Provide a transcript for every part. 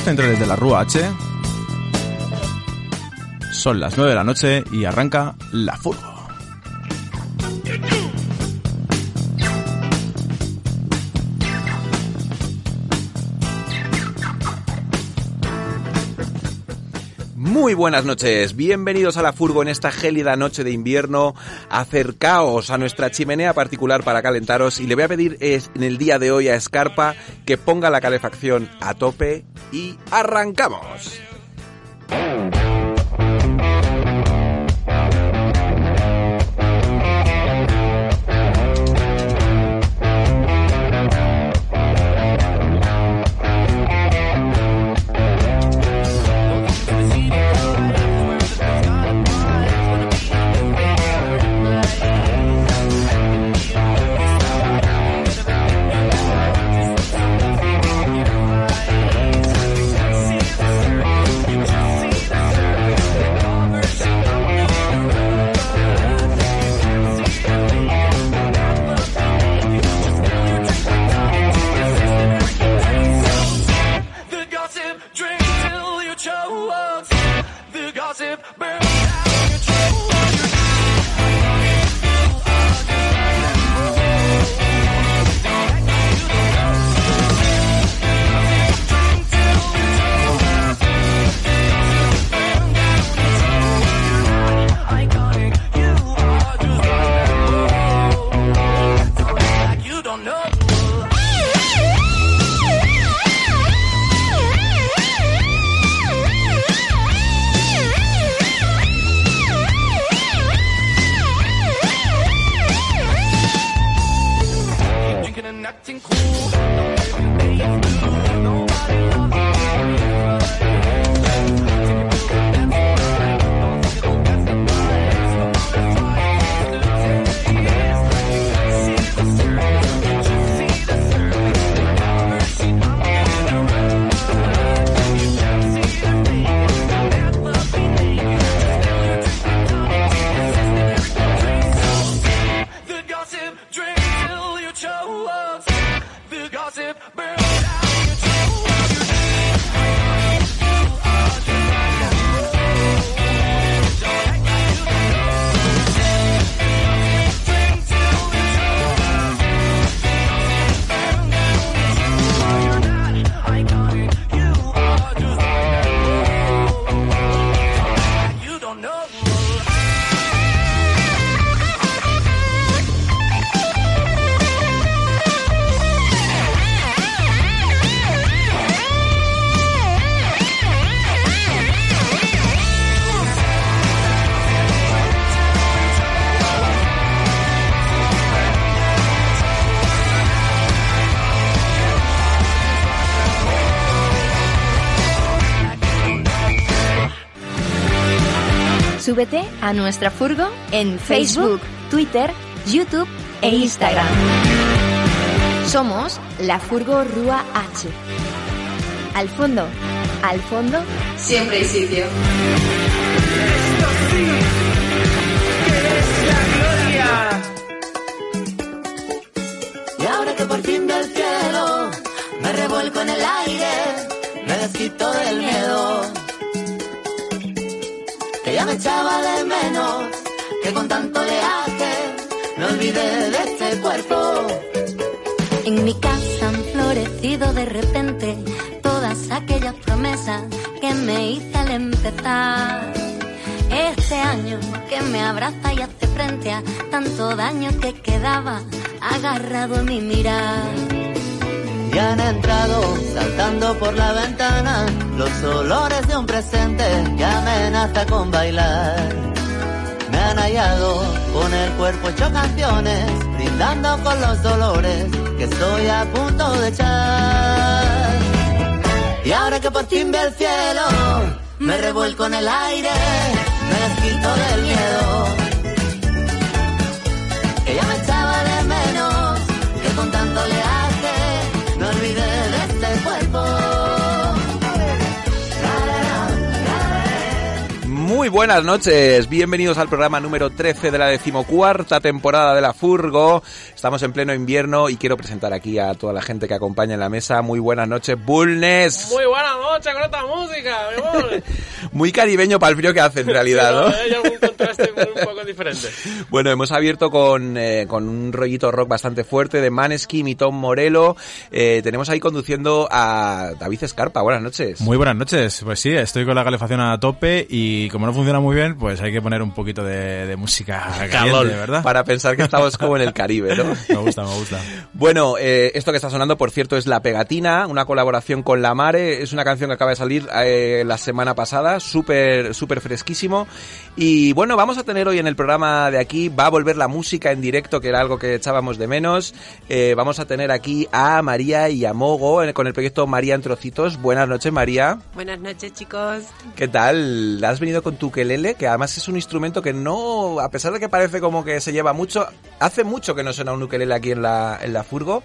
centrales de la Rúa H. Son las 9 de la noche y arranca la furgo. Muy buenas noches, bienvenidos a la Furgo en esta gélida noche de invierno. Acercaos a nuestra chimenea particular para calentaros y le voy a pedir en el día de hoy a Escarpa que ponga la calefacción a tope y arrancamos. Súbete a nuestra furgo en Facebook, Twitter, YouTube e Instagram. Somos la Furgo Rúa H. Al fondo, al fondo, siempre hay sitio. Y ahora que por fin del cielo me revuelco en el aire, me desquito del miedo me echaba de menos, que con tanto leaje me olvidé de este cuerpo. En mi casa han florecido de repente todas aquellas promesas que me hice al empezar. Este año que me abraza y hace frente a tanto daño que quedaba agarrado a mi mirar y han entrado saltando por la ventana los olores de un presente que amenaza con bailar. Me han hallado con el cuerpo hecho canciones, brindando con los dolores que estoy a punto de echar. Y ahora que por fin ve el cielo, me revuelco en el aire, me desquito del miedo. Muy buenas noches, bienvenidos al programa número 13 de la decimocuarta temporada de la Furgo. Estamos en pleno invierno y quiero presentar aquí a toda la gente que acompaña en la mesa. Muy buenas noches, Bulnes. Muy buenas noches con esta música, mi amor. Muy caribeño para el frío que hace en realidad, ¿no? Hay algún contraste un poco diferente. Bueno, hemos abierto con, eh, con un rollito rock bastante fuerte de Maneskin y Tom Morello. Eh, tenemos ahí conduciendo a David Escarpa. Buenas noches. Muy buenas noches. Pues sí, estoy con la calefacción a tope y como no funciona muy bien, pues hay que poner un poquito de, de música caliente, ¿verdad? Para pensar que estamos como en el Caribe, ¿no? Me gusta, me gusta. Bueno, eh, esto que está sonando, por cierto, es La Pegatina, una colaboración con La Mare. Es una canción que acaba de salir eh, la semana pasada, súper, súper fresquísimo. Y bueno, vamos a tener hoy en el programa de aquí, va a volver la música en directo, que era algo que echábamos de menos. Eh, vamos a tener aquí a María y a Mogo con el proyecto María en Trocitos. Buenas noches, María. Buenas noches, chicos. ¿Qué tal? ¿Has venido con tu quelele? Que además es un instrumento que no, a pesar de que parece como que se lleva mucho, hace mucho que no suena un ukelele aquí en la, en la furgo.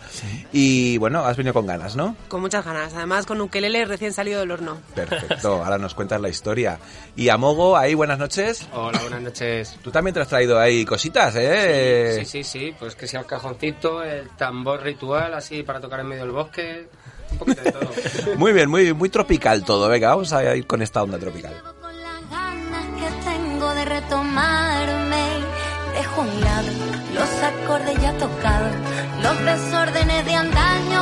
Y bueno, has venido con ganas, ¿no? Con muchas ganas. Además, con ukelele recién salido del horno. Perfecto, ahora nos cuentas la historia. Y a Mogo, ahí, buenas noches. Hola, buenas noches. Tú también te has traído ahí cositas, ¿eh? Sí, sí, sí, pues que sea el cajoncito, el tambor ritual, así para tocar en medio del bosque, un poquito de todo. Muy bien, muy, muy tropical todo. Venga, vamos a ir con esta onda tropical. Dejo a un lado los acordes ya tocados, los desórdenes de antaño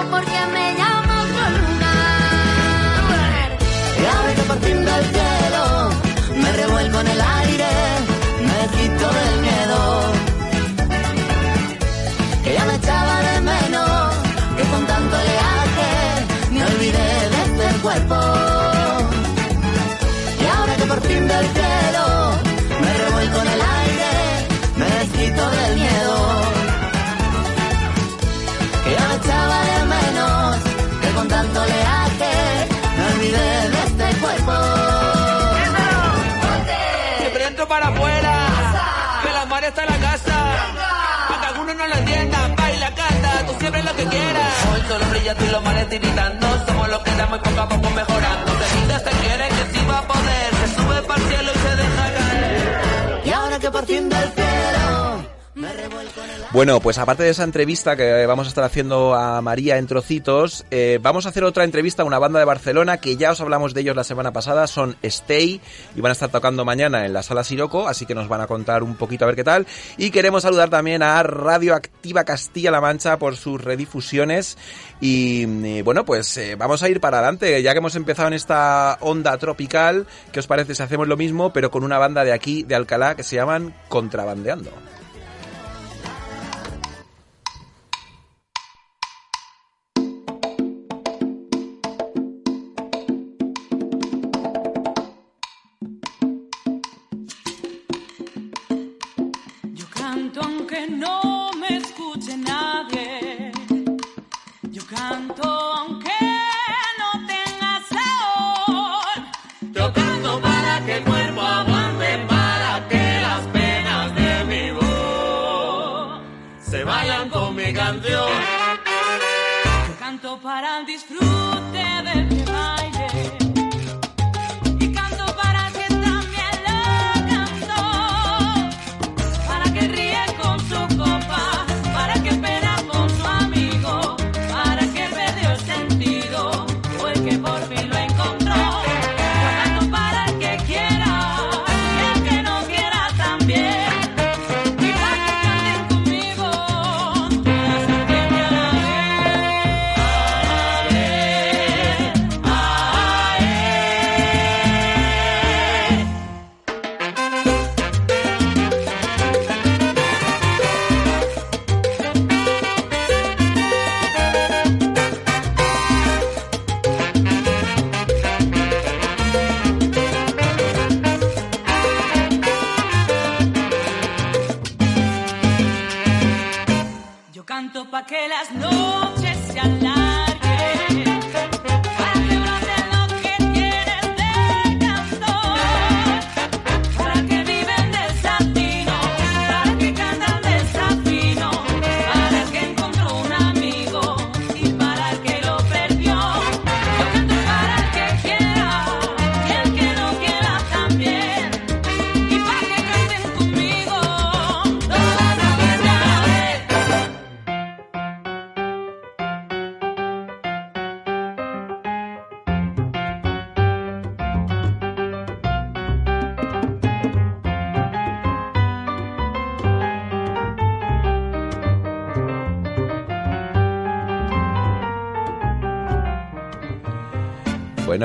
Hoy solo brilla tú y los mares tiritando. Somos los que damos y poco a poco mejorando. Vida se quiere que sí va a poder. Se sube para el cielo y se deja caer. Y ahora que por fin del cielo Bueno, pues aparte de esa entrevista que vamos a estar haciendo a María en trocitos, eh, vamos a hacer otra entrevista a una banda de Barcelona que ya os hablamos de ellos la semana pasada, son Stay y van a estar tocando mañana en la sala Siroco, así que nos van a contar un poquito a ver qué tal. Y queremos saludar también a Radioactiva Castilla-La Mancha por sus redifusiones. Y eh, bueno, pues eh, vamos a ir para adelante, ya que hemos empezado en esta onda tropical, ¿qué os parece si hacemos lo mismo, pero con una banda de aquí, de Alcalá, que se llaman Contrabandeando?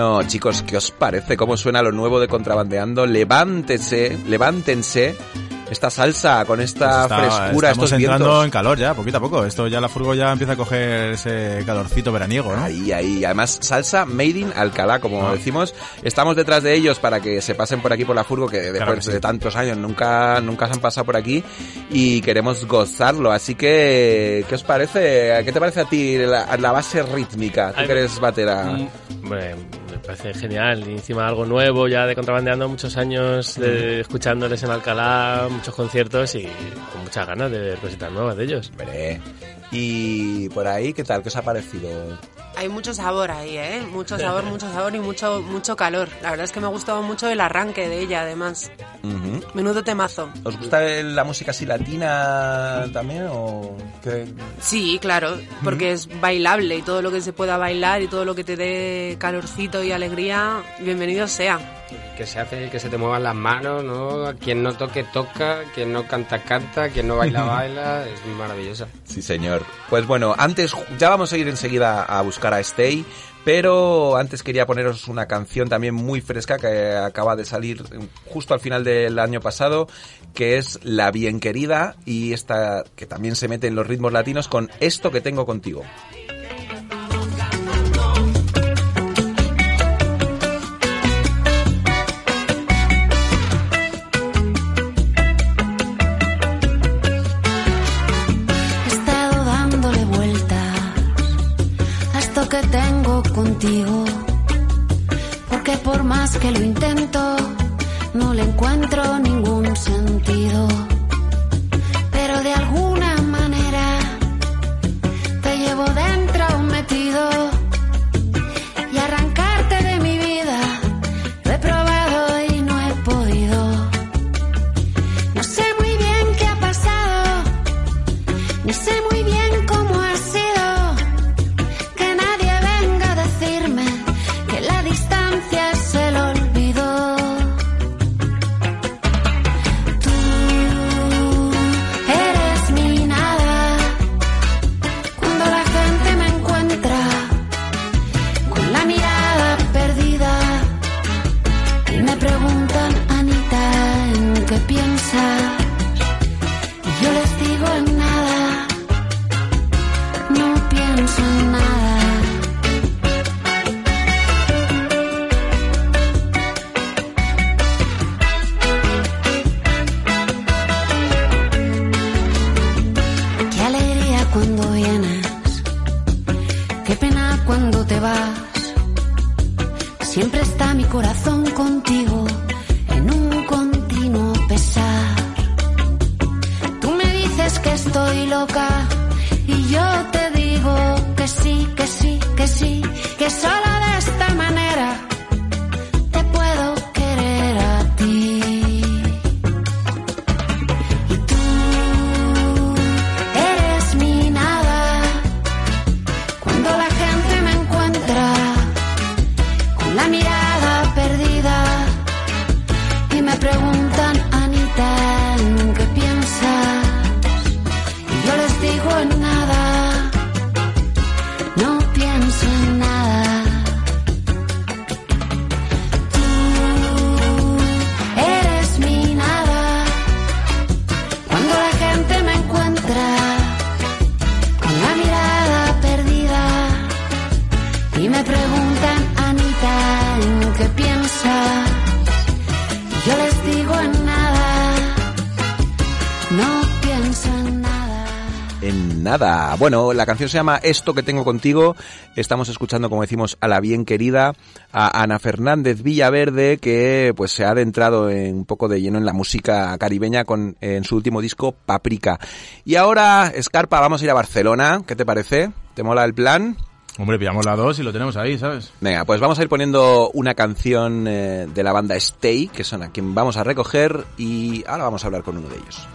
Bueno, chicos, ¿qué os parece? ¿Cómo suena lo nuevo de Contrabandeando? Levántense, levántense. Esta salsa con esta Está- frescura, estamos estos entrando vientos. en calor ya, poquito a poco. Esto ya la furgo ya empieza a coger ese calorcito veraniego, ¿no? Ahí, ahí. Además, salsa made in Alcalá, como Ah. decimos. Estamos detrás de ellos para que se pasen por aquí por la furgo, que después Claro que sí. de tantos años nunca, nunca se han pasado por aquí y queremos gozarlo. Así que, ¿qué os parece? ¿Qué te parece a ti la, la base rítmica? Tú Ay, que eres batera. Mm, Hombre, me parece genial. Y encima algo nuevo, ya de contrabandeando muchos años de, escuchándoles en Alcalá, muchos conciertos y con muchas ganas de ver cositas nuevas de ellos. Hombre. Y por ahí, ¿qué tal? ¿Qué os ha parecido? Hay mucho sabor ahí, ¿eh? Mucho sabor, mucho sabor y mucho, mucho calor. La verdad es que me ha gustado mucho el arranque de ella, además. Menudo temazo. ¿Os gusta la música así latina también? O qué? Sí, claro, porque es bailable y todo lo que se pueda bailar y todo lo que te dé calorcito y alegría, bienvenido sea. Que se hace que se te muevan las manos, ¿no? Quien no toque, toca. Quien no canta, canta. Quien no baila, baila. Es maravillosa. Sí, señor. Pues bueno, antes ya vamos a ir enseguida a buscar a Stay, pero antes quería poneros una canción también muy fresca que acaba de salir justo al final del año pasado, que es La Bien Querida y esta que también se mete en los ritmos latinos con Esto que tengo contigo. Que tengo contigo. Porque por más que lo intento, no le encuentro ningún sentido. Te vas. Siempre está mi corazón contigo en un continuo pesar. Tú me dices que estoy loca y yo te digo que sí, que sí, que sí, que solo Bueno, la canción se llama Esto que tengo contigo. Estamos escuchando, como decimos, a la bien querida, a Ana Fernández Villaverde, que pues se ha adentrado en un poco de lleno en la música caribeña con en su último disco Paprika. Y ahora, Escarpa, vamos a ir a Barcelona. ¿Qué te parece? ¿Te mola el plan? Hombre, pillamos la dos y lo tenemos ahí, ¿sabes? Venga, pues vamos a ir poniendo una canción eh, de la banda Stay, que son a quien vamos a recoger, y ahora vamos a hablar con uno de ellos.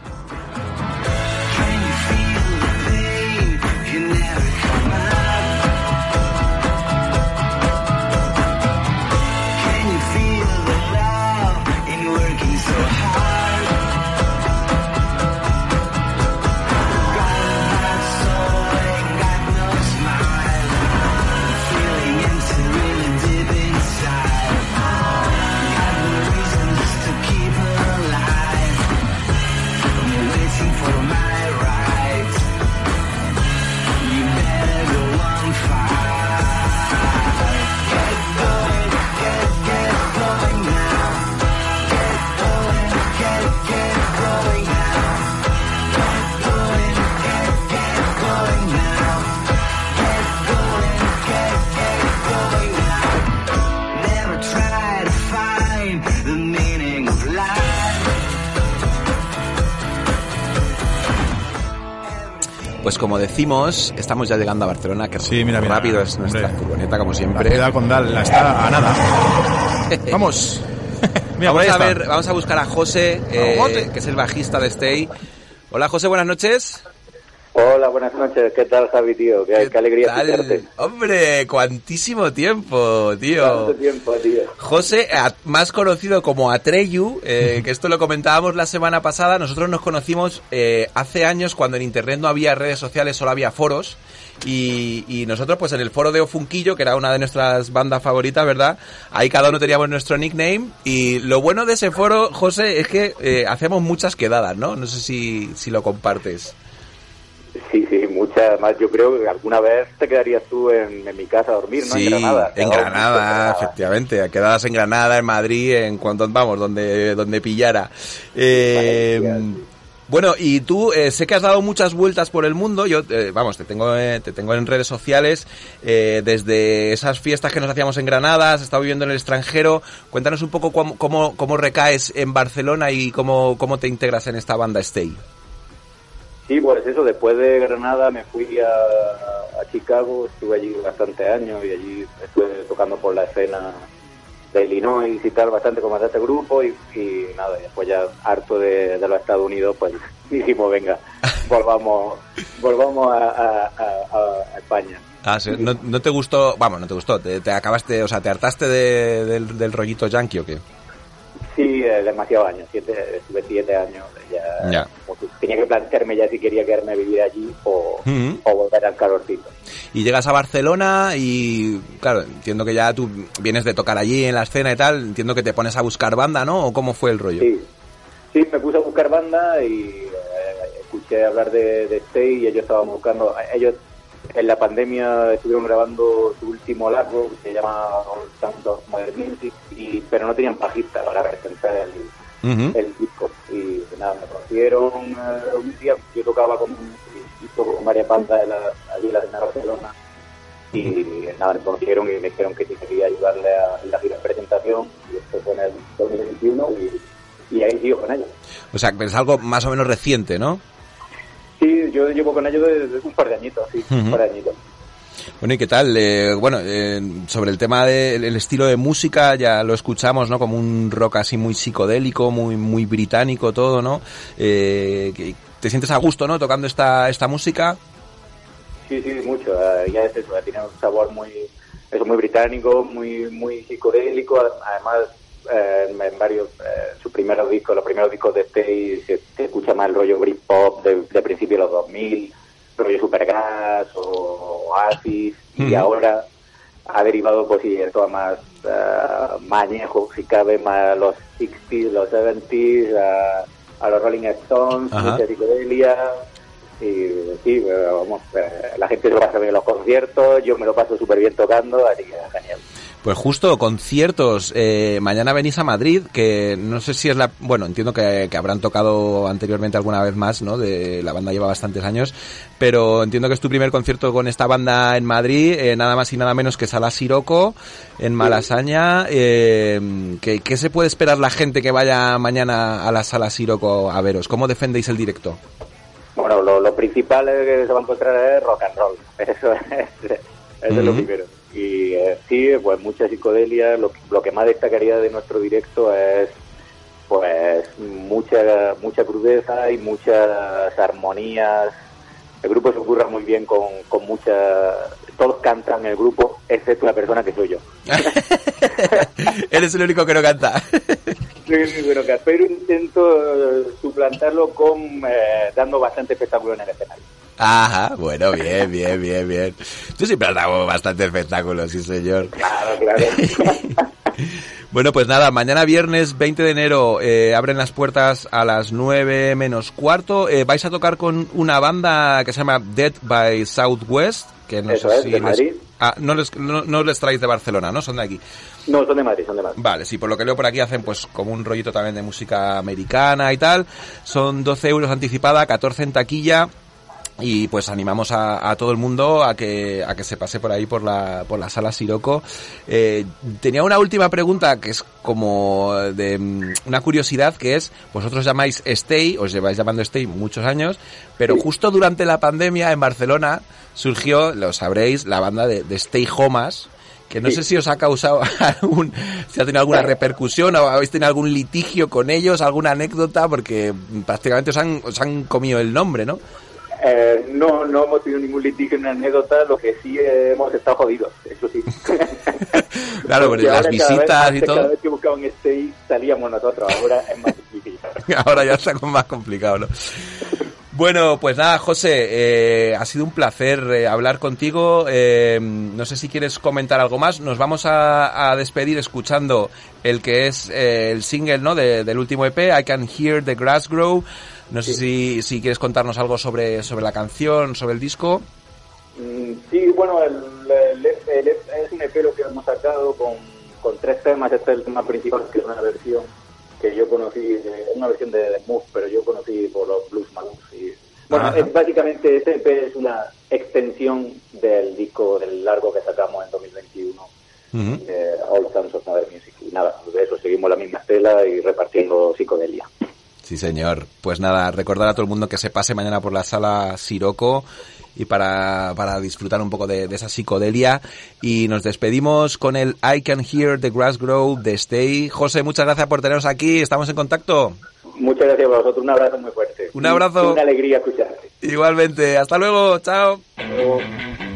Pues como decimos, estamos ya llegando a Barcelona, que Sí, mira, mira, rápido es nuestra hombre. furgoneta, como La siempre. ciudad condal la está a nada. Vamos. Mira, vamos ahí a ver, vamos a buscar a José, eh, Jote. que es el bajista de Stay. Hola José, buenas noches. Hola, buenas noches. ¿Qué tal, Javi, tío? Qué, qué alegría tal? escucharte. Hombre, cuantísimo tiempo, tío. Tanto tiempo, tío. José, más conocido como Atreyu, eh, que esto lo comentábamos la semana pasada, nosotros nos conocimos eh, hace años cuando en Internet no había redes sociales, solo había foros. Y, y nosotros, pues en el foro de Ofunquillo, que era una de nuestras bandas favoritas, ¿verdad? Ahí cada uno teníamos nuestro nickname. Y lo bueno de ese foro, José, es que eh, hacemos muchas quedadas, ¿no? No sé si, si lo compartes. Sí, sí, muchas más. Yo creo que alguna vez te quedarías tú en, en mi casa a dormir, ¿no? Sí, en Granada. en Granada, Granada. efectivamente. Quedadas en Granada, en Madrid, en cuanto vamos, donde, donde pillara. Eh, Valencia. bueno, y tú eh, sé que has dado muchas vueltas por el mundo. Yo, eh, vamos, te tengo, eh, te tengo en redes sociales eh, desde esas fiestas que nos hacíamos en Granada. Has estado viviendo en el extranjero. Cuéntanos un poco cómo, cómo, cómo recaes en Barcelona y cómo, cómo te integras en esta banda Stay. Sí, pues eso, después de Granada me fui a, a Chicago, estuve allí bastante años y allí estuve tocando por la escena de Illinois y tal, bastante con bastante grupo y, y nada, y después ya harto de, de los Estados Unidos, pues dijimos, venga, volvamos volvamos a, a- a- a España. Ah, sí, ¿no, no te gustó? Vamos, no te gustó. Te, te acabaste, o sea, te hartaste de- del, del rollito yankee o qué? Sí, eh, demasiados años, siete, estuve siete años, ya, Ya. como que tenía que plantearme ya si quería quedarme a vivir allí o, volver al calorcito. Y llegas a Barcelona y, claro, entiendo que ya tú vienes de tocar allí en la escena y tal, entiendo que te pones a buscar banda, ¿no? ¿O cómo fue el rollo? Sí, sí, me puse a buscar banda y eh, escuché hablar de, de Stay y ellos estaban buscando, ellos en la pandemia estuvieron grabando su último largo que se llama All Sounds of Modern Music, y, pero no tenían bajista para presentar el, disco y nada, me conocieron eh, un día, yo tocaba con, con varias bandas de la, allí en la de Barcelona y nada, me conocieron y me dijeron que quería ayudarle a en la gira de presentación y esto fue en el 2021 y, y ahí sigo con ellos. O sea, es algo más o menos reciente, ¿no? Sí, yo llevo con ellos desde un par de añitos, sí, un par de añitos. Bueno, ¿y qué tal? Eh, bueno, eh, sobre el tema del el estilo de música, ya lo escuchamos, ¿no? Como un rock así muy psicodélico, muy muy británico todo, ¿no? Eh, ¿Te sientes a gusto, no? Tocando esta, esta música. Sí, sí, mucho. eh, ya es eso, tiene un sabor muy, eso, muy británico, muy, muy psicodélico. Además, eh, en, varios, eh, sus primeros discos, los primeros discos de Stay, se, escucha más el rollo Britpop de, de principios de los 2000, rollo Supergas o Oasis, y ahora ha derivado pues esto a más eh, mañejo, si cabe, más a los 60s, los 70s, a, a los Rolling Stones, mucha psicodelia, y sí, eh, vamos, eh, la gente se lo pasa bien en los conciertos, yo me lo paso súper bien tocando, así que genial. Pues justo, conciertos. Eh, mañana venís a Madrid, que no sé si es la... Bueno, entiendo que, que habrán tocado anteriormente alguna vez más, ¿no? De, la banda lleva bastantes años, pero entiendo que es tu primer concierto con esta banda en Madrid, eh, nada más y nada menos que Sala Siroco, en Malasaña. Eh, ¿qué, qué se puede esperar la gente que vaya mañana a la Sala Siroco a veros? ¿Cómo defendéis el directo? Bueno, lo, lo principal es que se va a encontrar es rock and roll, eso es, eso es lo primero. Y eh, sí, pues mucha psicodelia, lo, lo que más destacaría de nuestro directo es pues mucha mucha crudeza y muchas armonías. El grupo se ocurra muy bien con, con mucha... Todos cantan en el grupo, excepto la persona que soy yo. Eres el único que no canta. Sí, sí, pero intento eh, suplantarlo con eh, dando bastante espectáculo en el escenario. Ajá, bueno, bien, bien, bien, bien. Tú siempre has dado bastante espectáculos, sí señor. Claro, claro. Bueno, pues nada, mañana viernes 20 de enero eh, abren las puertas a las 9 menos cuarto. Eh, vais a tocar con una banda que se llama Dead by Southwest, que no Eso sé es, si de les- Madrid. Ah, no les, no, no les traéis de Barcelona, ¿no? Son de aquí. no, son de Madrid, son de Madrid. Vale, sí, por lo que leo por aquí hacen pues como un rollito también de música americana y tal. Son 12 euros anticipada, 14 en taquilla. Y pues animamos a, a todo el mundo a que a que se pase por ahí por la por la sala Siroco Eh, tenía una última pregunta que es como de mm, una curiosidad que es vosotros llamáis Stay os lleváis llamando Stay muchos años pero justo durante la pandemia en Barcelona surgió lo sabréis la banda de, de Stay Homas que no Sí. sé si os ha causado algún, si ha tenido alguna repercusión o habéis tenido algún litigio con ellos, alguna anécdota, porque prácticamente os han, os han comido el nombre, ¿no? Eh, no, no hemos tenido ningún litigio ni anécdota, lo que sí eh, hemos estado jodidos, eso sí. Claro, pero las cada visitas y antes Cada todo, vez que buscaban Stay salíamos nosotros, ahora es más difícil. ahora ya está más complicado, ¿no? Bueno, pues nada, José, eh, ha sido un placer eh, hablar contigo. Eh, no sé si quieres comentar algo más. Nos vamos a, a despedir escuchando el que es eh, el single ¿no? de- del último EP, I Can Hear the Grass Grow. No sé si, si quieres contarnos algo sobre, sobre la canción, sobre el disco. Mm, Sí, bueno, el, el- el- es un EP lo que hemos sacado con, con tres temas. Este es el tema principal, que es una versión que yo conocí, de- una versión de, de Move, pero yo conocí por los Blues Maluks. Y, bueno, es, básicamente este EP es una extensión del disco del largo que sacamos en 2021, de All Sounds of Modern Music. Y nada, de eso seguimos la misma estela y repartiendo psicodelia. Sí, señor. Pues nada, recordar a todo el mundo que se pase mañana por la sala Siroco y para, para disfrutar un poco de, de esa psicodelia. Y nos despedimos con el I Can Hear the Grass Grow de Stay. José, muchas gracias por tenernos aquí. Estamos en contacto. Muchas gracias a vosotros, un abrazo muy fuerte. Un abrazo. Y una alegría escucharte. Igualmente. Hasta luego. Chao. See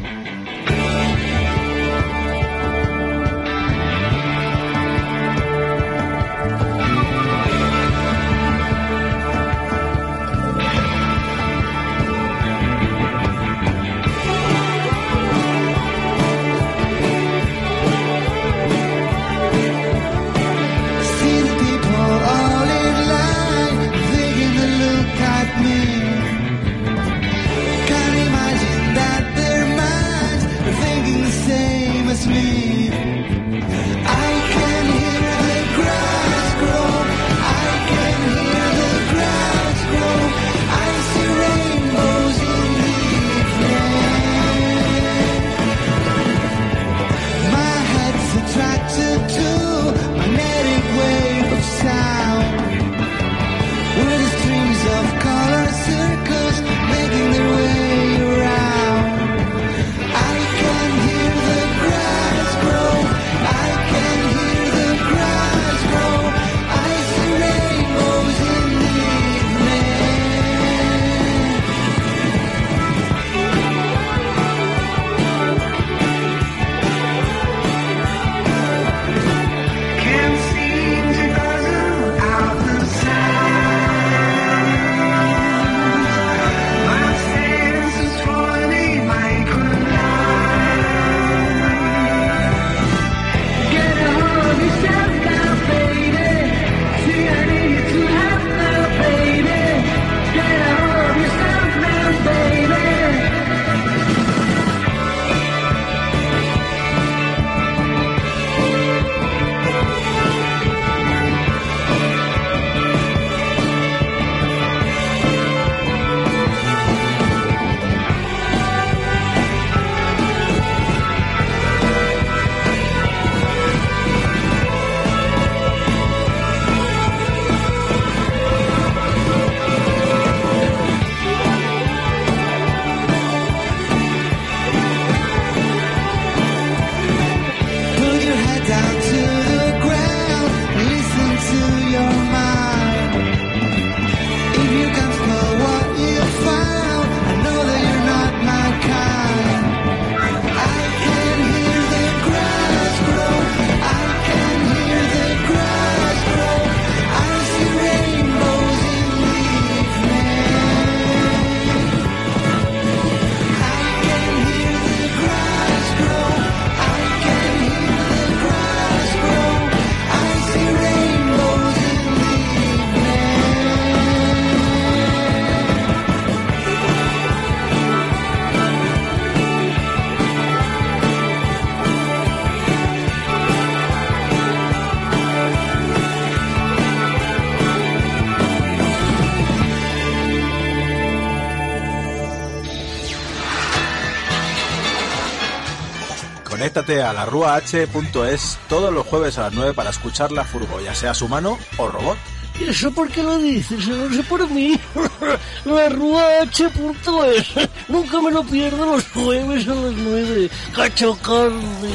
Conéctate a la ruah.es todos los jueves a las 9 para escuchar la furgo, ya seas humano o robot. ¿Y eso por qué lo dices? Lo sé por mí. La Rúa H.es. Nunca me lo pierdo los jueves a las nueve. Cacho carne.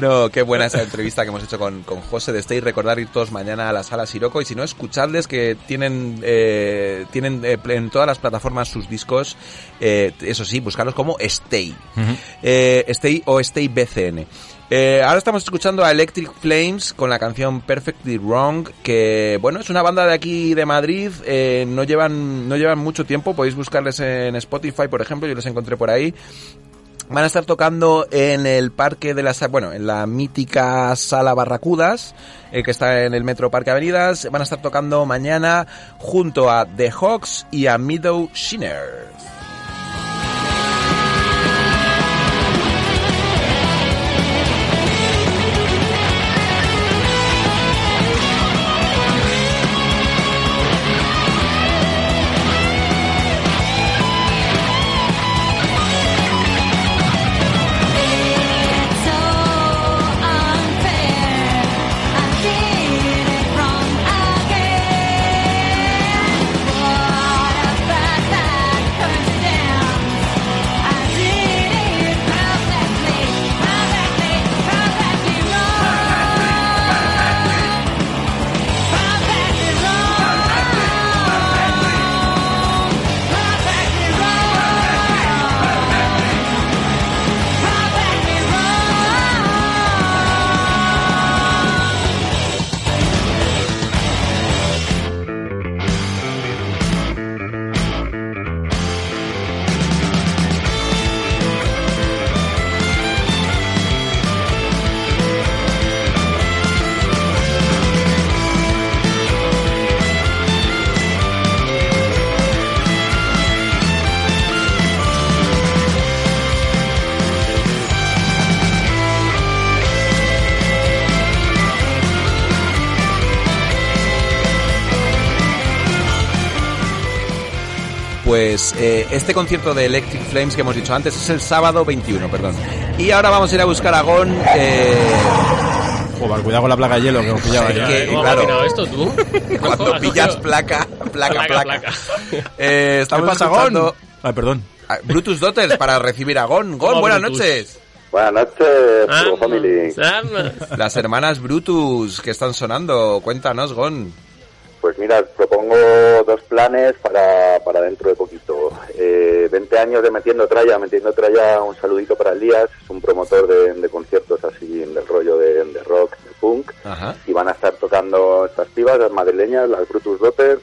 Bueno, qué buena esa entrevista que hemos hecho con, con José de Stay. Recordar ir todos mañana a la sala Siroco y si no, escuchadles que tienen eh, tienen eh, en todas las plataformas sus discos. eh, eso sí, buscarlos como Stay. Eh, Stay o Stay BCN. Eh, ahora estamos escuchando a Electric Flames con la canción Perfectly Wrong, que bueno, es una banda de aquí de Madrid, eh, no llevan no llevan mucho tiempo, podéis buscarles en Spotify, por ejemplo, yo los encontré por ahí. Van a estar tocando en el parque de las, bueno, en la mítica sala Barracudas, eh, que está en el Metro Parque Avenidas. Van a estar tocando mañana junto a The Hawks y a Meadow Shinner. Este concierto de Electric Flames que hemos dicho antes es el sábado 21, perdón. Y ahora vamos a ir a buscar a Gon. Eh, Joder, cuidado con la placa de hielo que os pillaba ya. que, ¿Cómo has claro, esto tú? cuando pillas placa, placa, Placa, placa. Eh, estamos ¿Qué pasa, escuchando Gon? Ay, perdón. a Brutus Daughters para recibir a Gon. Gon, Oh, buenas Brutus. noches. Buenas noches, Ah, Family. Sam. Las hermanas Brutus que están sonando. Cuéntanos, Gon. Pues mira, propongo dos planes para, para dentro de poquito. Eh, 20 años de Metiendo Tralla. Metiendo Tralla, un saludito para Elías, es un promotor de, de conciertos así del rollo de, de rock, de punk. Ajá. Y van a estar tocando estas pibas, las madrileñas, las Brutus Daughters,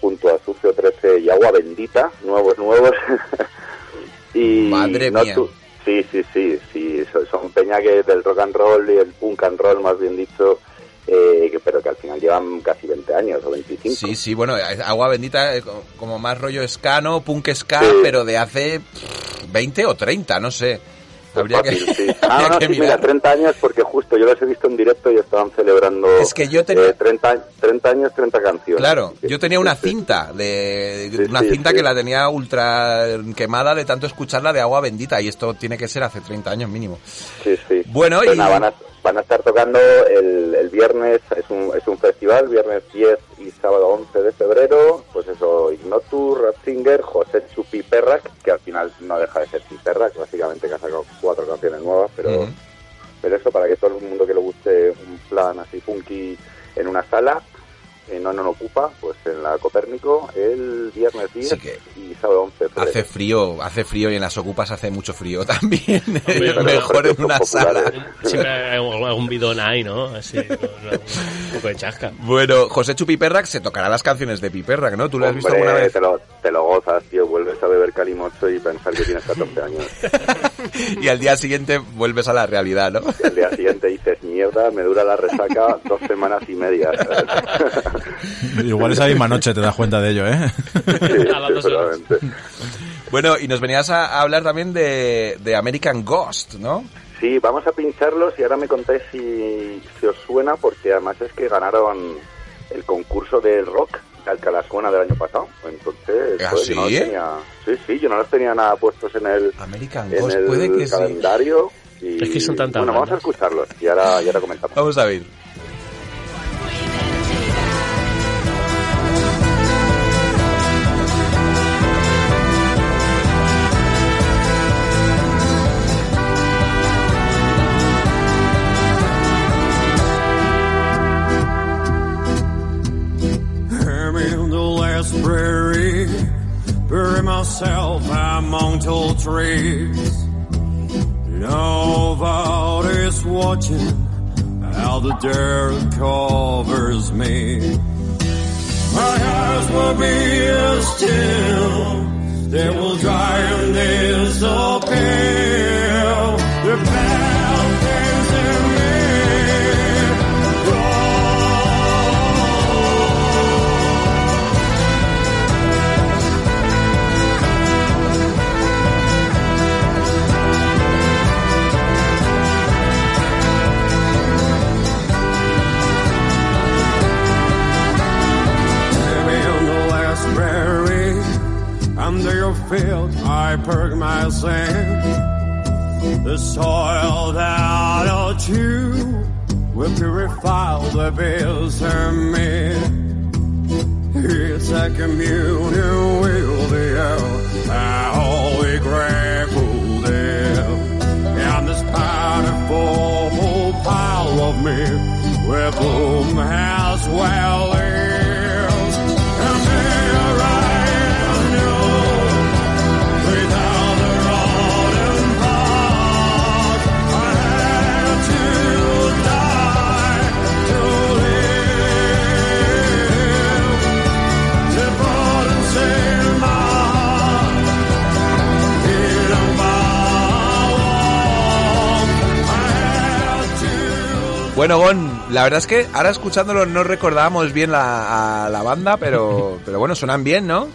junto a Sucio 13 y Agua Bendita, nuevos, nuevos. y Madre no mía. tu- Sí, sí, sí, sí, son, son peña que del rock and roll y el punk and roll, más bien dicho, eh, pero que al final llevan casi 20 años o 25. Sí, sí, bueno, agua bendita, eh, co- como más rollo escano, punk ska, Sí. pero de hace pff, 20 o 30, no sé. Habría que, sí. Ah, habría no, que sí, mira, mirar. 30 años porque justo yo los he visto en directo y estaban celebrando Es que yo tenía- eh, 30, 30 años, 30 canciones. Claro, yo tenía una cinta, de Sí, una cinta que la tenía ultra quemada de tanto escucharla de agua bendita y esto tiene que ser hace 30 años mínimo. Sí, sí. Bueno, y- a, Van a estar tocando el, el viernes, es un, es un festival, viernes 10 y sábado 11 de febrero, pues eso, Ignotus, Ratzinger, José Chupi Perrac, que al final no deja de ser Piperrac, básicamente que ha sacado cuatro canciones nuevas, pero, pero eso para que todo el mundo que le guste un plan así funky en una sala, eh, no nos ocupa, pues en la Copérnico, el viernes 10 Sí que y sábado 11 de febrero. Hace frío, hace frío y en las ocupas hace mucho frío también. Hombre, mejor en una sala. populares. Siempre hay algún algún bidón ahí, ¿no? Así, un poco de chasca. Bueno, José Chu Piperrac se tocará las canciones de Piperrac, ¿no? ¿Tú lo has visto alguna vez? Te lo, te lo gozas, tío, vuelves a beber calimocho y pensar que tienes 14 años. Y al día siguiente vuelves a la realidad, ¿no? El día siguiente dices, mierda, me dura la resaca dos semanas y media. Igual esa misma noche te das cuenta de ello, ¿eh? Sí. Bueno, y nos venías a, a hablar también de, de American Ghost, ¿no? Sí, vamos a pincharlos y ahora me contáis si, si os suena, porque además es que ganaron el concurso del rock Suena del año pasado. Entonces, ¿Ah, yo no sí? los tenía, sí, sí, yo no los tenía nada puestos en el, American en Ghost, el puede que sí. calendario. Y, Es que son tantas Bueno, vamos a escucharlos y ahora, y ahora comentamos. Vamos a ver. The prairie, bury myself among tall trees. Nobody's watching how the dirt covers me. My eyes will be still, they will dry and disappear. The your field, I perk my sand. The soil that I chew will purify the bills in me. It's a communion with earth, a holy grateful there. And this powerful pile of me, where bloom as well Bueno, Gon, la verdad es que ahora escuchándolo no recordábamos bien la, a la banda, pero, pero bueno, suenan bien, ¿no?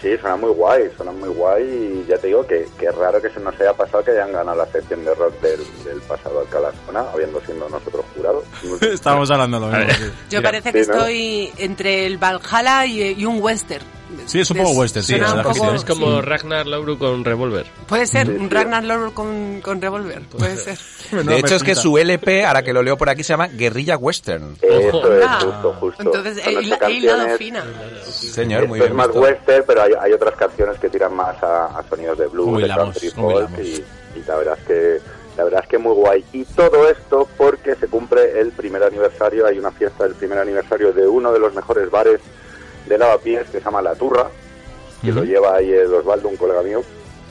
Sí, suena muy guay, suena muy guay y ya te digo que, que es raro que se nos haya pasado que hayan ganado la sección de rock del, del pasado Alcalá habiendo sido nosotros jurados. Estábamos hablando lo mismo. sí. Yo Mira. parece que Sí, ¿no? estoy entre el Valhalla y, y un western. Sí, es un poco western, sí, poco-. Es como sí. Ragnar Lauru con Revolver. Puede ser, un sí. Ragnar Lord con, con revólver. Puede ser. De hecho, es que su LP, ahora que lo leo por aquí, se llama Guerrilla Western. Eso es, Ah, justo, justo. Entonces, he, hilado fina. Señor, muy Esto es bien más visto. western, pero hay, hay otras canciones que tiran más a, a sonidos de blues, de country y, y la verdad es que la verdad es que muy guay. Y todo esto porque se cumple el primer aniversario, hay una fiesta del primer aniversario de uno de los mejores bares de Lavapiés que se llama La Turra, que lo lleva ahí Osvaldo, un colega mío,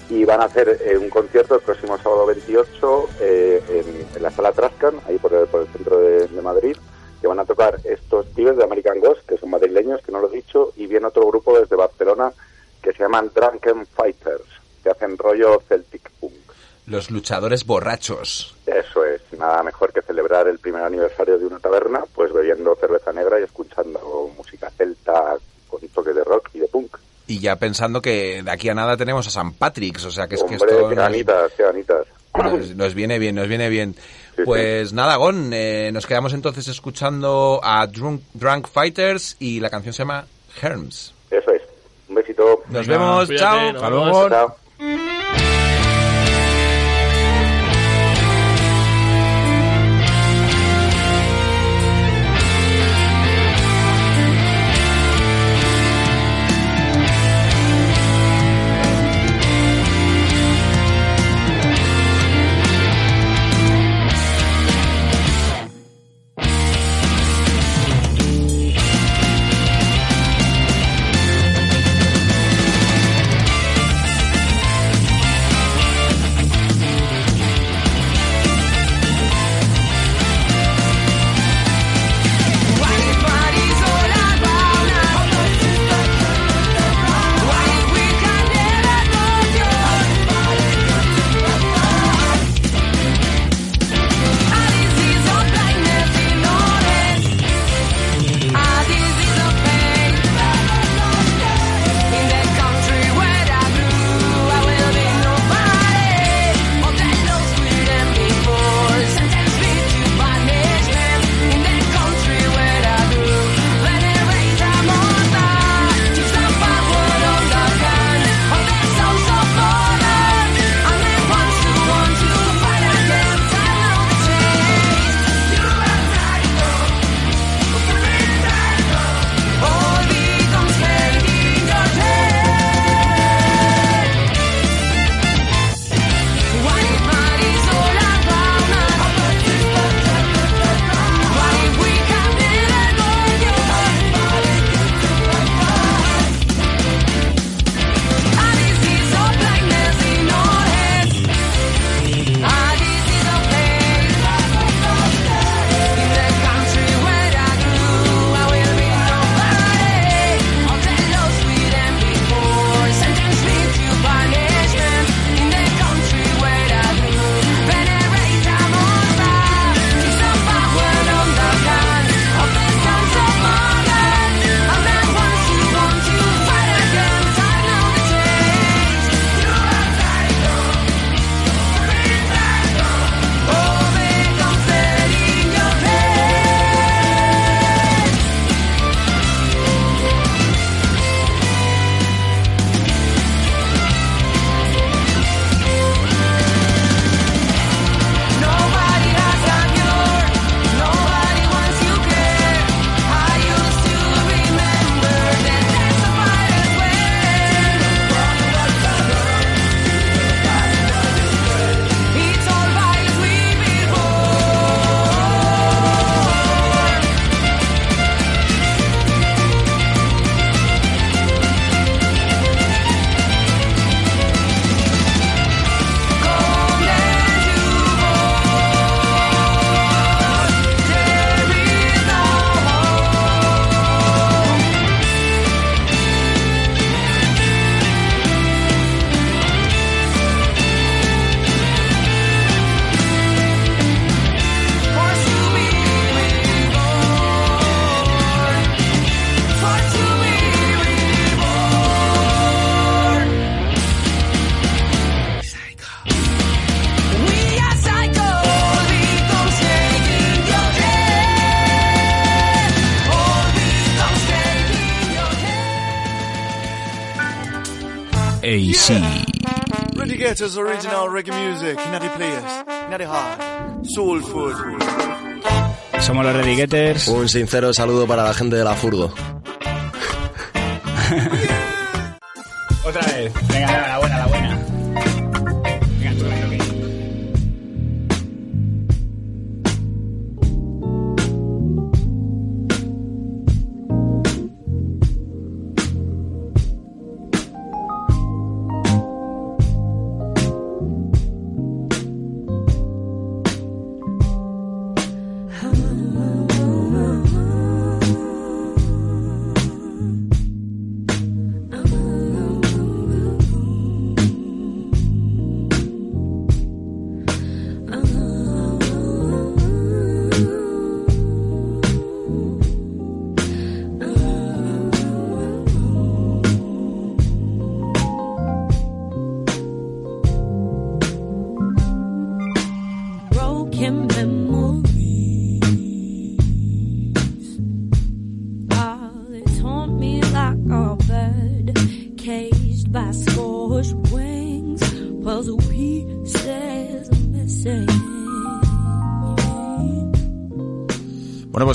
y van a hacer eh, un concierto el próximo sábado 28 eh, en, en la sala Trascan, ahí por el, por el centro de, de Madrid, que van a tocar estos pibes de American Ghost, que son madrileños, que no lo he dicho, y viene otro grupo desde Barcelona que se llaman Drunken Fighters, que hacen rollo Celtic Punk. Los luchadores borrachos. Eso es, nada mejor que celebrar el primer aniversario de una taberna, pues bebiendo cerveza negra y escuchando música celta con toques de rock y de punk. Y ya pensando que de aquí a nada tenemos a San Patrick's, o sea que es que esto qué ganitas. nos- nos viene bien, nos viene bien. Sí, Pues nada, Gon, eh, nos quedamos entonces escuchando a Drunk, Drunk Fighters y la canción se llama Herms. Eso es. Un besito. Nos Venga, vemos, cuídate, chao. nos Hasta luego. Chao. Original reggae music. Somos los Redigators. Un sincero saludo para la gente de la Furgo.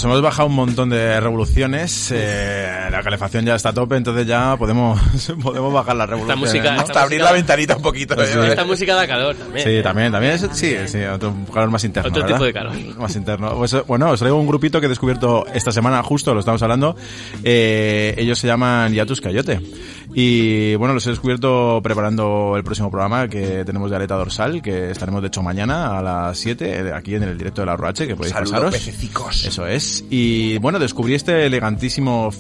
Hemos bajado un montón de revoluciones. eh, calefacción ya está a tope, entonces ya podemos, podemos bajar las revoluciones. música- ¿no? esta Hasta abrir la ventanita un poquito. Pues sí. Esta música da calor también. Sí, también, también. es- sí, sí, otro calor más interno. Otro ¿verdad? tipo de calor. Más interno. Pues, eh, bueno, os traigo un grupito que he descubierto esta semana, justo lo estamos hablando. Eh, ellos se llaman Yatus Cayote. Y bueno, los he descubierto preparando el próximo programa que tenemos de Aleta Dorsal, que estaremos de hecho mañana a las 7, eh, aquí en el directo de la Roache, que podéis Saludos, pasaros. pececicos. Eso es. Y bueno, descubrí este elegantísimo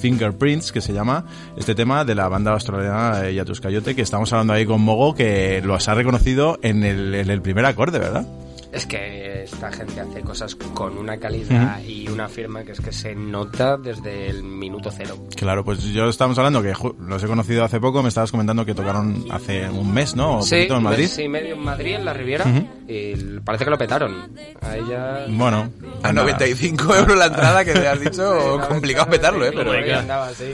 Que se llama este tema de la banda australiana eh, Yatus Cayote, que estamos hablando ahí con Mogo, que los ha reconocido en el, en el primer acorde, ¿verdad? Es que esta gente hace cosas con una calidad y una firma que es que se nota desde el minuto cero. Claro, pues yo estábamos hablando que los he conocido hace poco, me estabas comentando que tocaron hace un mes, ¿no? O Sí, poquito en Madrid. mes y medio en Madrid, en la Riviera, Ujú. y l- parece que lo petaron. A ella... Bueno. A 95 euros la entrada que te has dicho, complicado petarlo, ¿eh? Pero andaba, sí.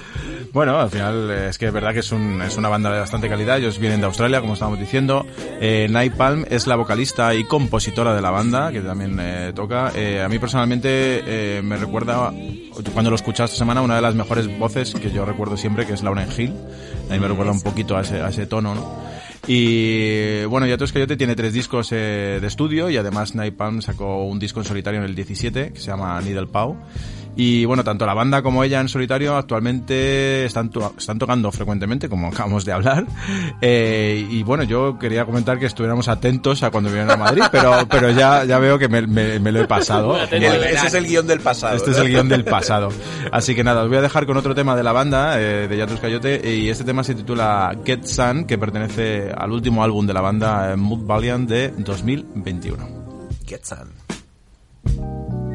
Bueno, al final eh, es que es verdad que es, un, es una banda de bastante calidad. Ellos vienen de Australia, como estábamos diciendo. Eh, Night Palm es la vocalista y compositora de la banda, que también eh, toca. Eh, a mí personalmente eh, me recuerda, cuando lo escuché esta semana, una de las mejores voces que yo recuerdo siempre, que es Lauren Hill. A mí me recuerda un poquito a ese, a ese tono, ¿no? Y bueno, Yatos Coyote tiene tres discos eh, de estudio y además Night Palm sacó un disco en solitario en el 17 que se llama Needle Pow. Y bueno, tanto la banda como ella en solitario actualmente están, to- están tocando frecuentemente, como acabamos de hablar. Eh, y bueno, yo quería comentar que estuviéramos atentos a cuando vinieron a Madrid, pero, pero ya, ya veo que me, me- me lo he pasado. El- ese es el guion del pasado. Este es el guion del pasado. Así que nada, os voy a dejar con otro tema de la banda, eh, de Yatus Coyote, y este tema se titula Get Sun, que pertenece al último álbum de la banda, eh, Mood Valiant, de 2021. Get Sun.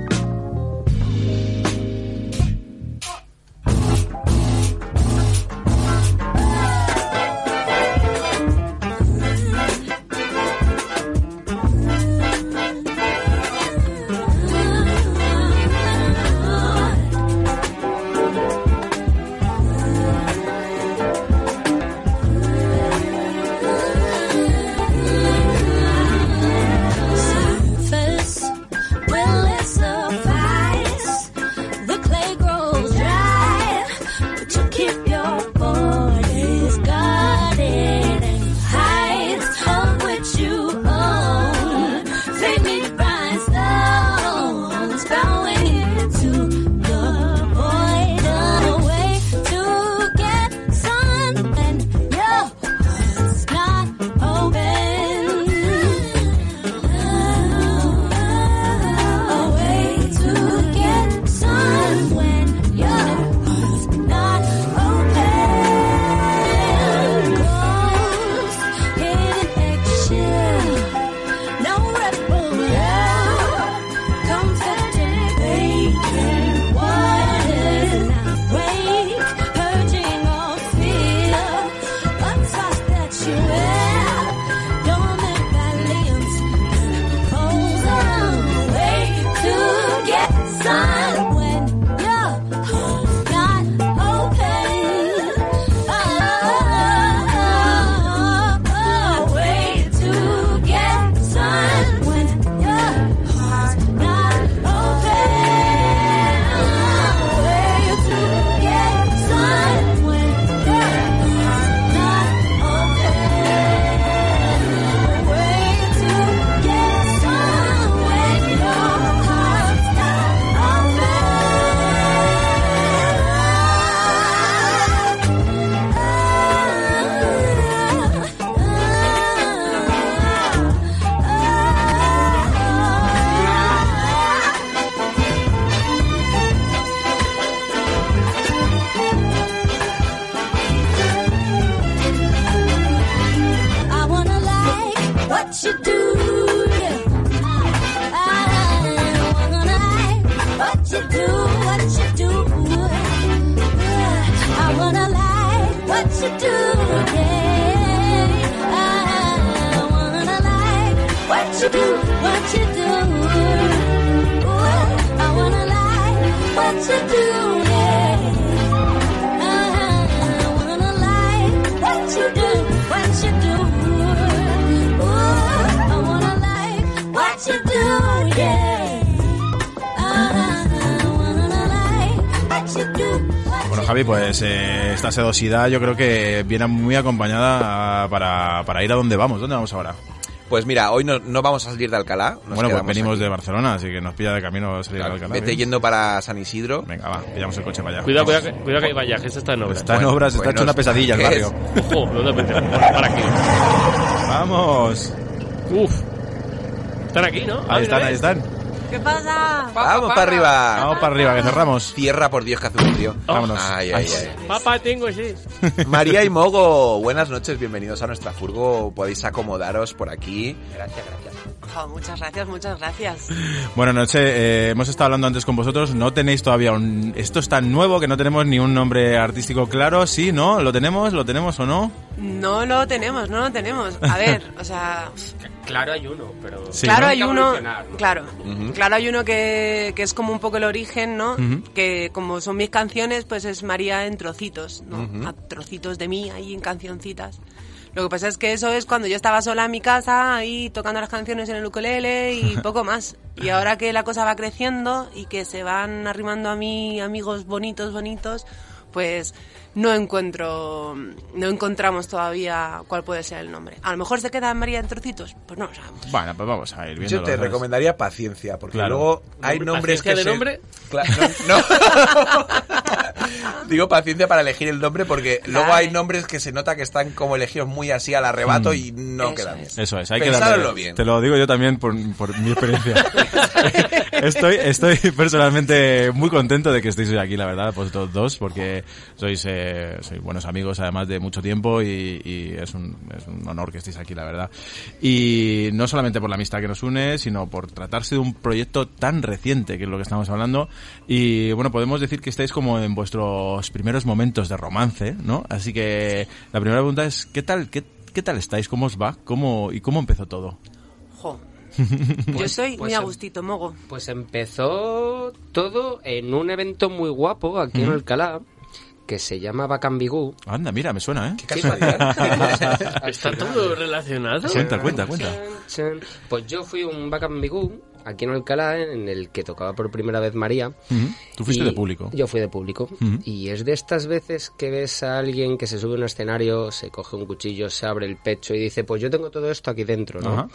Esta sedosidad yo creo que viene muy acompañada para, para ir a donde vamos. ¿Dónde vamos ahora? Pues mira, hoy no, no vamos a salir de Alcalá. nos bueno, pues venimos aquí. de Barcelona, así que nos pilla de camino salir de Alcalá. Vete ¿bien? yendo para San Isidro. Venga, va, pillamos el coche para allá. Cuidado, cuidado, que- cuidado que hay vallajes, está en obras. Está en obras, está hecho una pesadilla el ¿qué barrio. es? Ojo, ¿dónde vete? Bueno, para aquí. ¡Vamos! Uf. Están aquí, ¿no? Ah, Ahí están, ahí están. ¿Qué pasa? Vamos para arriba. Vamos para arriba, que cerramos. Cierra, por Dios, que hace un frío. Vámonos. Ay, ay, ay. Papá, tengo, sí. María y Mogo, buenas noches, bienvenidos a nuestra furgo. Podéis acomodaros por aquí. Gracias, gracias. Jo, muchas gracias, muchas gracias. Bueno, noche, eh, hemos estado hablando antes con vosotros. No tenéis todavía un. Esto es tan nuevo que no tenemos ni un nombre artístico claro. ¿Sí? ¿No? ¿Lo tenemos? ¿Lo tenemos o no? No lo tenemos, no lo tenemos. A ver, o sea, Claro hay uno, pero... Sí, claro ¿no? hay uno, ¿no? claro, Ujú. claro hay uno que, que es como un poco el origen, ¿no? Ujú. Que como son mis canciones, pues es María en trocitos, ¿no? Ujú. A trocitos de mí ahí en cancioncitas. Lo que pasa es que eso es cuando yo estaba sola en mi casa, ahí tocando las canciones en el ukulele y poco más. Y ahora que la cosa va creciendo y que se van arrimando a mí amigos bonitos, bonitos, pues no encuentro, no encontramos todavía cuál puede ser el nombre. A lo mejor se queda María en trocitos, pues no lo sabemos. Bueno, pues vamos a ir viendo. Yo te recomendaría paciencia, porque Claro. luego hay ¿Nombre- nombres que de se- nombre? No. Digo paciencia para elegir el nombre porque luego hay nombres que se nota que están como elegidos muy así al arrebato Mm. y no Eso quedan. es. Eso es, hay que Pensároslo darle- bien. Te lo digo yo también por, por mi experiencia. estoy, estoy personalmente muy contento de que estéis hoy aquí, la verdad, vosotros dos, porque sois, eh, sois buenos amigos además de mucho tiempo y, y es, un, es un honor que estéis aquí, la verdad. Y no solamente por la amistad que nos une, sino por tratarse de un proyecto tan reciente, que es lo que estamos hablando. Y bueno, podemos decir que estáis como en vuestros primeros momentos de romance, ¿no? Así que la primera pregunta es, ¿qué tal, qué, qué tal estáis? ¿Cómo os va? ¿Cómo, ¿Y cómo empezó todo? Jo. Yo soy pues muy em- agustito, mogo. Pues empezó todo en un evento muy guapo aquí en Ujú. Alcalá que se llama Bacambigú. Anda, mira, me suena, ¿eh? Está todo relacionado. Cuenta, cuenta, cuenta. Pues yo fui a un Bacambigú aquí en Alcalá en el que tocaba por primera vez María. Ujú. Tú fuiste de público. Yo fui de público. Y es de estas veces que ves a alguien que se sube a un escenario, se coge un cuchillo, se abre el pecho y dice, pues yo tengo todo esto aquí dentro, ¿no?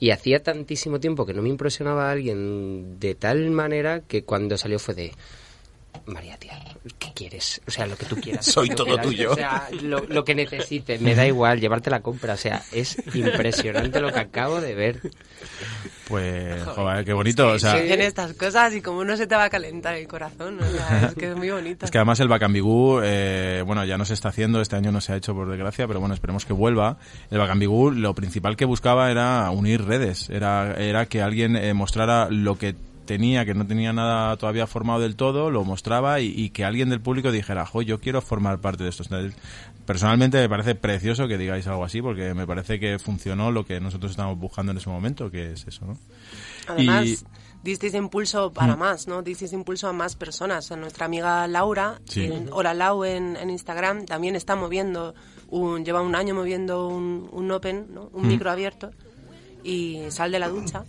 Y hacía tantísimo tiempo que no me impresionaba a alguien de tal manera que cuando salió fue de... María, tía, ¿qué quieres? O sea, lo que tú quieras. Soy todo que quieras, tuyo. O sea, lo, lo que necesites, me da igual, llevarte la compra. O sea, es impresionante lo que acabo de ver. Pues, joder, qué bonito. O sea, Se dicen estas cosas y como no se te va a calentar el corazón. O sea, es que es muy bonito. Es que además el Bacambigú, eh, bueno, ya no se está haciendo, este año no se ha hecho por desgracia, pero bueno, esperemos que vuelva. El Bacambigú lo principal que buscaba era unir redes, era, era que alguien eh, mostrara lo que tenía, que no tenía nada todavía formado del todo, lo mostraba y, y que alguien del público dijera, jo, yo quiero formar parte de esto. Personalmente me parece precioso que digáis algo así, porque me parece que funcionó lo que nosotros estábamos buscando en ese momento, que es eso, ¿no? Además, Y- disteis impulso para Mm. más, ¿no? Disteis impulso a más personas. A nuestra amiga Laura, Sí. en Hola Lau en, en Instagram, también está moviendo, un, lleva un año moviendo un, un open, ¿no? Un Mm. micro abierto, y sal de la ducha.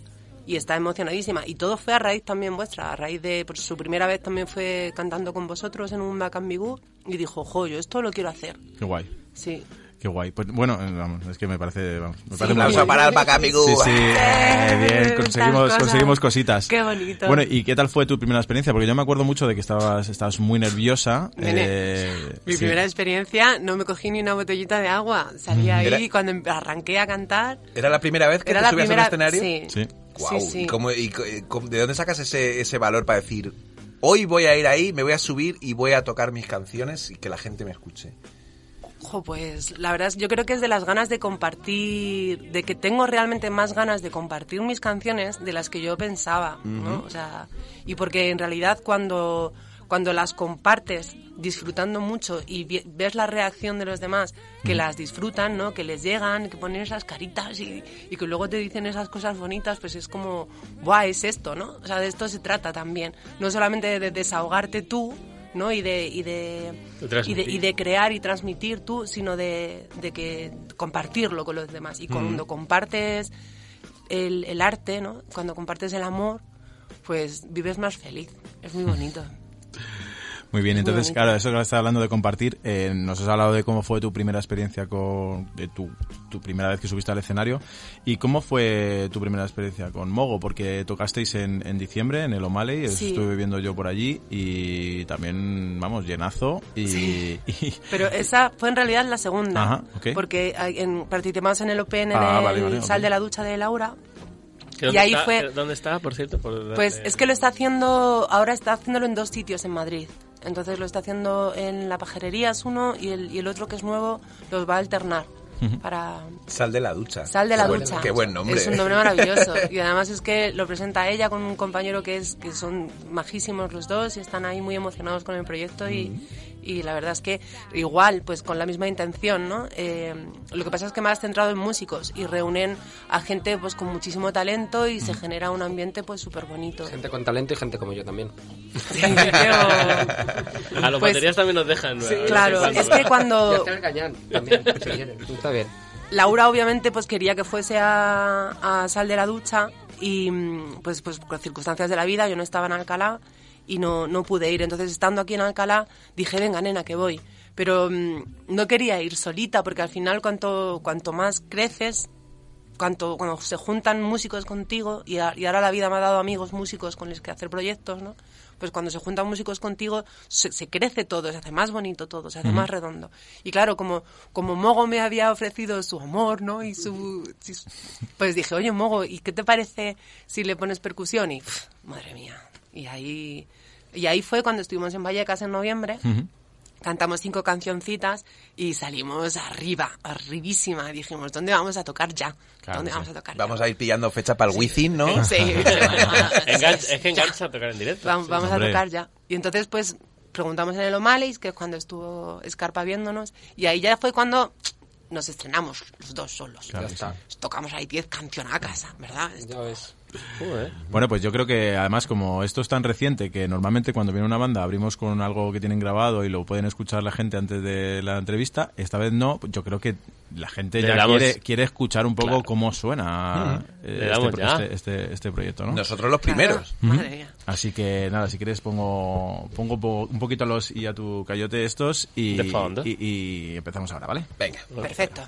Y está emocionadísima. Y todo fue a raíz también vuestra. A raíz de pues, su primera vez también fue cantando con vosotros en un Bacambigú. Y dijo, jo, yo esto lo quiero hacer. Qué guay. Sí. Qué guay. Pues bueno, eh, vamos, es que me parece, vamos, me Sí, parece un para el Bacambigú. Sí, sí, eh, bien, conseguimos, conseguimos cositas. Qué bonito. Bueno, ¿y qué tal fue tu primera experiencia? Porque yo me acuerdo mucho de que estabas, estabas muy nerviosa. Nene, eh, Mi sí. primera experiencia, no me cogí ni una botellita de agua. Salí ahí Era- y cuando em- arranqué a cantar. ¿Era la primera vez que Era te la subías primera- a un escenario? sí. Sí. Sí, sí. ¿Y, cómo- y cómo- de dónde sacas ese, ese valor para decir, hoy voy a ir ahí, me voy a subir y voy a tocar mis canciones y que la gente me escuche? Jo, pues la verdad yo creo que es de las ganas de compartir, de que tengo realmente más ganas de compartir mis canciones de las que yo pensaba, ¿no? O sea, y porque en realidad cuando cuando las compartes disfrutando mucho y ves la reacción de los demás, que las disfrutan, ¿no? Que les llegan, que ponen esas caritas y, y que luego te dicen esas cosas bonitas, pues es como, ¡buah, es esto, ¿no? O sea, de esto se trata también. No solamente de desahogarte tú, ¿no? Y de, y de, y de crear y transmitir tú, sino de, de que compartirlo con los demás. Y cuando Mm. compartes el, el arte, ¿no? Cuando compartes el amor, pues vives más feliz. Es muy bonito. Muy bien, entonces, claro, eso que estás hablando de compartir, eh, nos has hablado de cómo fue tu primera experiencia con, de tu, tu primera vez que subiste al escenario, y cómo fue tu primera experiencia con Mogo, porque tocasteis en, en diciembre en el O'Malley, Sí. estuve viviendo yo por allí, y también, vamos, llenazo, y, Sí. y- Pero esa fue en realidad la segunda. Ajá, ok. Porque en, participamos en el Open en Ah, el vale, vale, Sal de la Ducha de Laura. ¿Que Y ¿Dónde, ahí está, fue- ¿Dónde está, por cierto? Por Pues es que lo está haciendo, ahora está haciéndolo en dos sitios en Madrid. Entonces lo está haciendo en la pajerería, es uno, y el, y el otro que es nuevo los va a alternar. Para Sal de la ducha. Sal de la Qué buen- ducha. Qué buen nombre. Es un nombre maravilloso. Y además es que lo presenta ella con un compañero que es que son majísimos los dos y están ahí muy emocionados con el proyecto y, y la verdad es que igual, pues con la misma intención, ¿no? Eh, lo que pasa es que más centrado en músicos y reúnen a gente pues con muchísimo talento y se genera un ambiente pues súper bonito. Gente con talento y gente como yo también. A los Pues- baterías también nos dejan. Sí, claro, es que cuando- Ya está el cañón también, si quieres. Está bien. Laura obviamente pues quería que fuese a, a Sal de la Ducha y mm, pues, pues por circunstancias de la vida yo no estaba en Alcalá y no, no pude ir. Entonces estando aquí en Alcalá dije, venga nena, que voy. Pero mm, no quería ir solita porque al final cuanto, cuanto más creces, cuanto, cuando se juntan músicos contigo y, a- y ahora la vida me ha dado amigos músicos con los que hacer proyectos, ¿no? Pues cuando se juntan músicos contigo se, se crece todo, se hace más bonito todo, se hace Ujú. más redondo. Y claro, como, como Mogo me había ofrecido su amor, ¿no? Y su, y su- Pues dije, oye Mogo, ¿y qué te parece si le pones percusión? Y, pff, madre mía. Y ahí, y ahí fue cuando estuvimos en Vallecas en noviembre cantamos cinco cancioncitas y salimos arriba, arribísima. Dijimos, ¿dónde vamos a tocar ya? ¿Dónde vamos a tocar ya? Vamos a ir pillando fecha para el Wizzing, ¿no? Sí, Engancha- es que engancha a tocar en directo. Vamos, Sí, vamos a tocar ya. Y entonces, pues, preguntamos en el O'Malley's, que es cuando estuvo Scarpa viéndonos, y ahí ya fue cuando nos estrenamos los dos solos. Claro, Ya está. Tocamos ahí diez cancionacas, ¿verdad? Ya ves. Bueno, pues yo creo que además como esto es tan reciente que normalmente cuando viene una banda abrimos con algo que tienen grabado y lo pueden escuchar la gente antes de la entrevista, esta vez no, yo creo que la gente Le ya damos- quiere, quiere escuchar un poco Claro. cómo suena Ujú. eh, este, este, este- este proyecto, ¿no? Nosotros los primeros. Madre mía. Así que nada, si quieres pongo pongo po- un poquito a los y a tu cayote estos y, y, y empezamos ahora, ¿vale? Venga. Perfecto.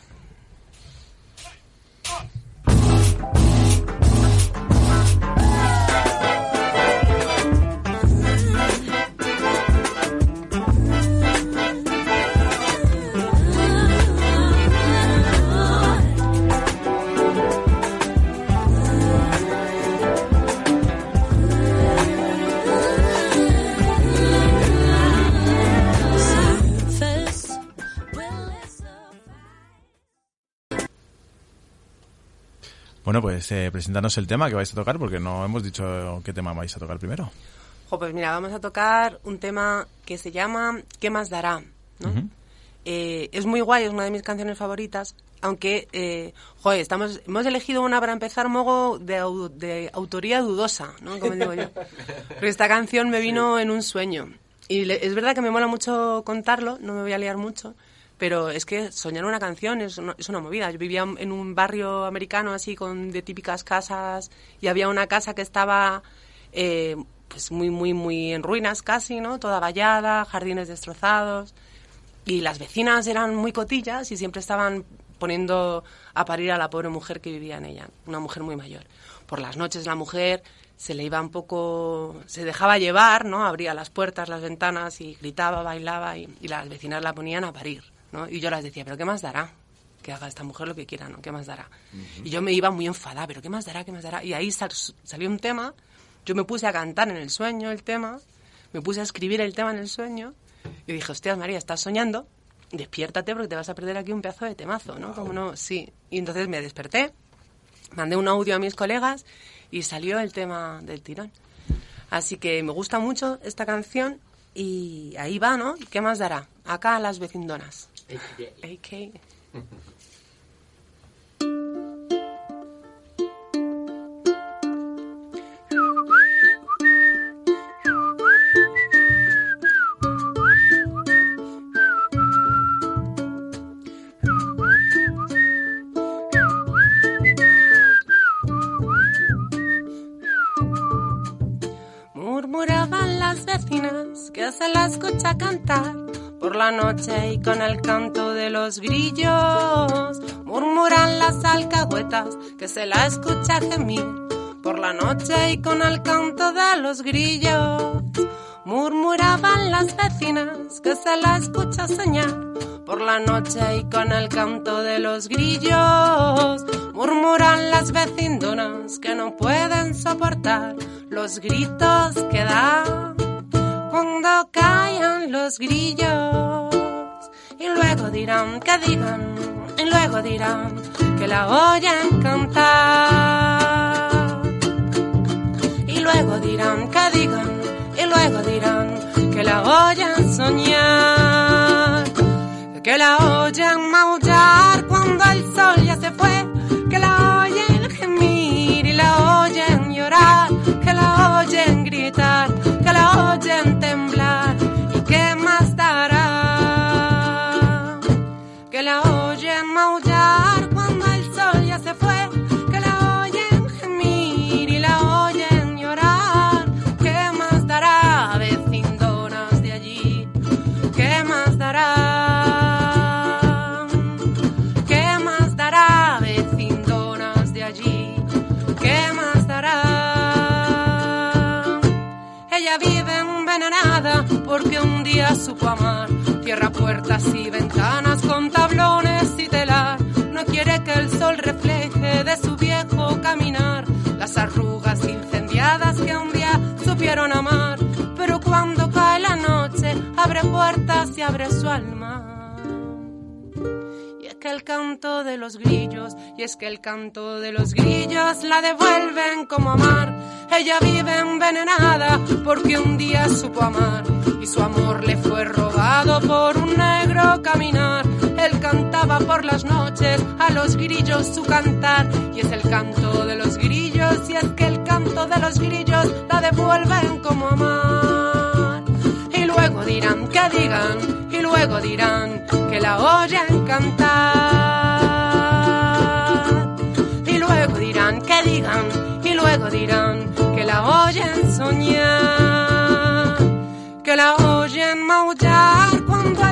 Bueno, pues eh, presentanos el tema que vais a tocar porque no hemos dicho qué tema vais a tocar primero. Jo, pues mira, vamos a tocar un tema que se llama ¿Qué más dará? ¿no? Ujú. Eh, es muy guay, es una de mis canciones favoritas, aunque, eh, joder, estamos, hemos elegido una para empezar, Mogo, de, de autoría dudosa, ¿no? Como digo yo. Porque esta canción me vino en un sueño. Y le- es verdad que me mola mucho contarlo, no me voy a liar mucho, pero es que soñar una canción es una, es una movida. Yo vivía en un barrio americano así, con de típicas casas, y había una casa que estaba... eh, pues muy, muy, muy en ruinas casi, ¿no? Toda vallada, jardines destrozados y las vecinas eran muy cotillas y siempre estaban poniendo a parir a la pobre mujer que vivía en ella, una mujer muy mayor. Por las noches la mujer se le iba un poco, se dejaba llevar, ¿no? Abría las puertas, las ventanas y gritaba, bailaba y, y las vecinas la ponían a parir, ¿no? Y yo las decía, pero ¿qué más dará? Que haga esta mujer lo que quiera, ¿no? ¿Qué más dará? Y yo me iba muy enfadada, pero ¿qué más dará? ¿Qué más dará? Y ahí sal- salió un tema, yo me puse a cantar en el sueño el tema, me puse a escribir el tema en el sueño y dije, hostias, María, estás soñando, despiértate porque te vas a perder aquí un pedazo de temazo, ¿no? Como no, sí. Y entonces me desperté, mandé un audio a mis colegas y salió el tema del tirón. Así que me gusta mucho esta canción Y ahí va, ¿no? ¿Y qué más dará? Acá a las vecindonas. Murmuraban las vecinas que se la escucha cantar por la noche y con el canto de los grillos. Murmuran las alcahuetas que se la escucha gemir por la noche y con el canto de los grillos. Murmuraban las vecinas que se la escucha soñar por la noche y con el canto de los grillos. Murmuran las vecindonas que no pueden soportar los gritos que dan cuando callan los grillos. Y luego dirán que digan, y luego dirán que la oyen cantar. Y luego dirán que digan, y luego dirán que la oyen soñar. Que la oyen maullar cuando el sol ya se fue. Supo amar. Cierra puertas y ventanas con tablones y telar. No quiere que el sol refleje de su viejo caminar las arrugas incendiadas que un día supieron amar. Pero cuando cae la noche, abre puertas y abre su alma. Que el canto de los grillos, y es que el canto de los grillos la devuelven como amar. Ella vive envenenada porque un día supo amar y su amor le fue robado por un negro caminar. Él cantaba por las noches a los grillos su cantar y es el canto de los grillos y es que el canto de los grillos la devuelven como amar. Dirán que digan y luego dirán que la oyen cantar. Y luego dirán que digan y luego dirán que la oyen soñar. Que la oyen maullar cuando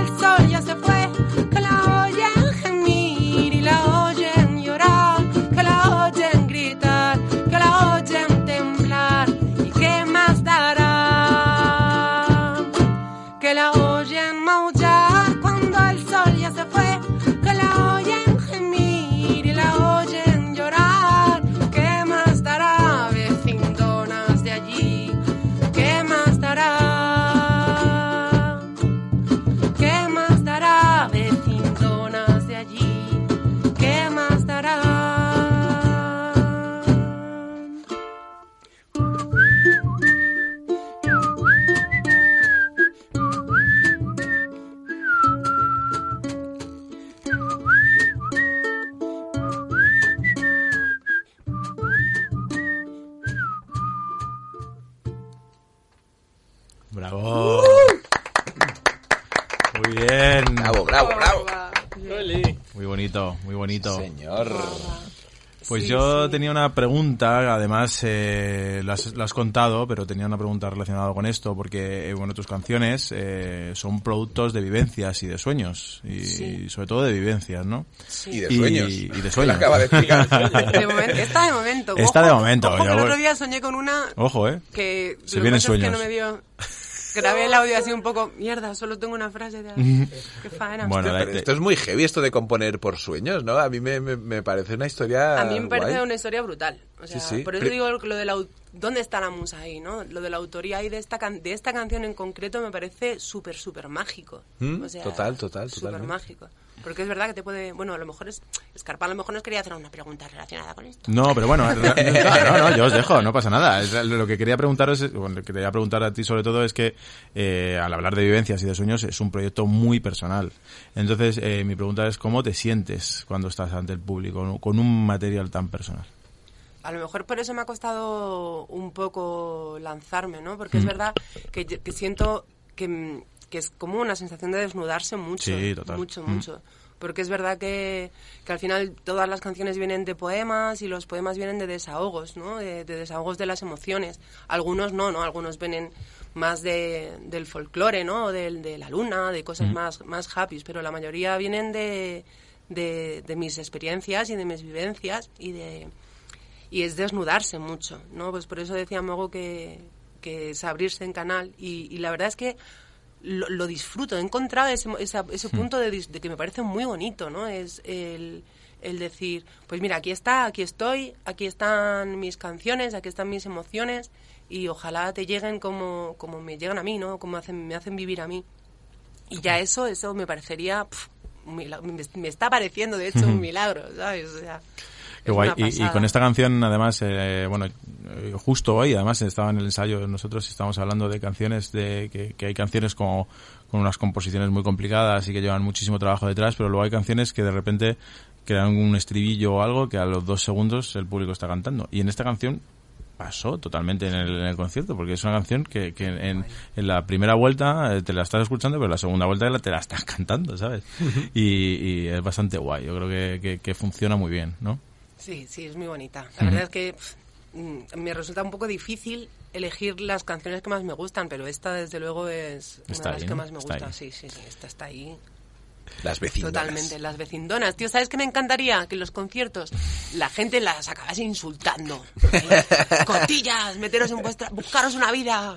Pues Sí, yo sí. tenía una pregunta, además eh, lo, has, lo has contado, pero tenía una pregunta relacionada con esto, porque eh, bueno, tus canciones eh, son productos de vivencias y de sueños, y, Sí. sobre todo de vivencias, ¿no? Y de sueños. Y, de sueños. acaba de explicar. De momento, esta de momento. Esta Ojo, de momento, Ojo, que el otro día soñé con una Ojo, ¿eh? que que vienen es que sueños. no me dio grabé el audio así un poco mierda solo tengo una frase de qué faena Bueno, Pero esto es muy heavy esto de componer por sueños, ¿no? A mí me, me, me parece una historia a mí me parece guay. una historia brutal. O sea Sí, sí. por eso Pri- digo lo de la dónde está la musa ahí no lo de la autoría y de esta can- de esta canción en concreto me parece súper súper mágico. Mm, o sea, total, total, súper mágico Porque es verdad que te puede... Bueno, a lo mejor es... Escarpa a lo mejor nos quería hacer una pregunta relacionada con esto. No, pero bueno, no, no, no, yo os dejo, no pasa nada. Es- Lo que quería preguntaros, bueno, lo que quería preguntar a ti sobre todo es que eh, al hablar de vivencias y de sueños es un proyecto muy personal. Entonces, eh, mi pregunta es cómo te sientes cuando estás ante el público con un material tan personal. A lo mejor por eso me ha costado un poco lanzarme, ¿no? Porque es Mm. verdad que, que siento que, que es como una sensación de desnudarse mucho. Sí, total. Mucho, Mm. mucho. Porque es verdad que, que al final todas las canciones vienen de poemas y los poemas vienen de desahogos, ¿no? De, de desahogos de las emociones. Algunos no, ¿no? Algunos vienen más de, del folclore, ¿no? O del- de, la luna, de cosas Mm. más, más happy, pero la mayoría vienen de, de, de mis experiencias y de mis vivencias y de y es desnudarse mucho, ¿no? Pues por eso decía Mogo que, que es abrirse en canal y, y la verdad es que lo, lo disfruto, he encontrado ese, esa- ese Hmm. punto de, que me parece muy bonito, ¿no? Es el, el decir, pues mira, aquí está, aquí estoy, aquí están mis canciones, aquí están mis emociones y ojalá te lleguen como, como me llegan a mí, ¿no? Como hacen, me hacen vivir a mí. Y ya eso, eso me parecería, pf, me, me está pareciendo de hecho un milagro, ¿sabes? O sea, Qué guay. Y, con esta canción, además, eh, bueno, justo hoy, además, estaba en el ensayo, nosotros estamos hablando de canciones, de que, que hay canciones como con unas composiciones muy complicadas y que llevan muchísimo trabajo detrás, pero luego hay canciones que de repente crean un estribillo o algo que a los dos segundos el público está cantando. Y en esta canción pasó totalmente en el, en el concierto, porque es una canción que, que en, en la primera vuelta eh, te la estás escuchando, pero en la segunda vuelta te la estás cantando, ¿sabes? y, y es bastante guay, yo creo que, que, que funciona muy bien, ¿no? Sí, sí, es muy bonita. La verdad es que mm, me resulta un poco difícil elegir las canciones que más me gustan, pero esta desde luego es una Está de las que más me gusta. ahí. Sí, sí, sí, esta está ahí. Las vecinas. Totalmente, las vecindonas. Tío, ¿sabes qué me encantaría? Que en los conciertos la gente las acabase insultando. Cotillas, meteros en vuestra... Buscaros una vida.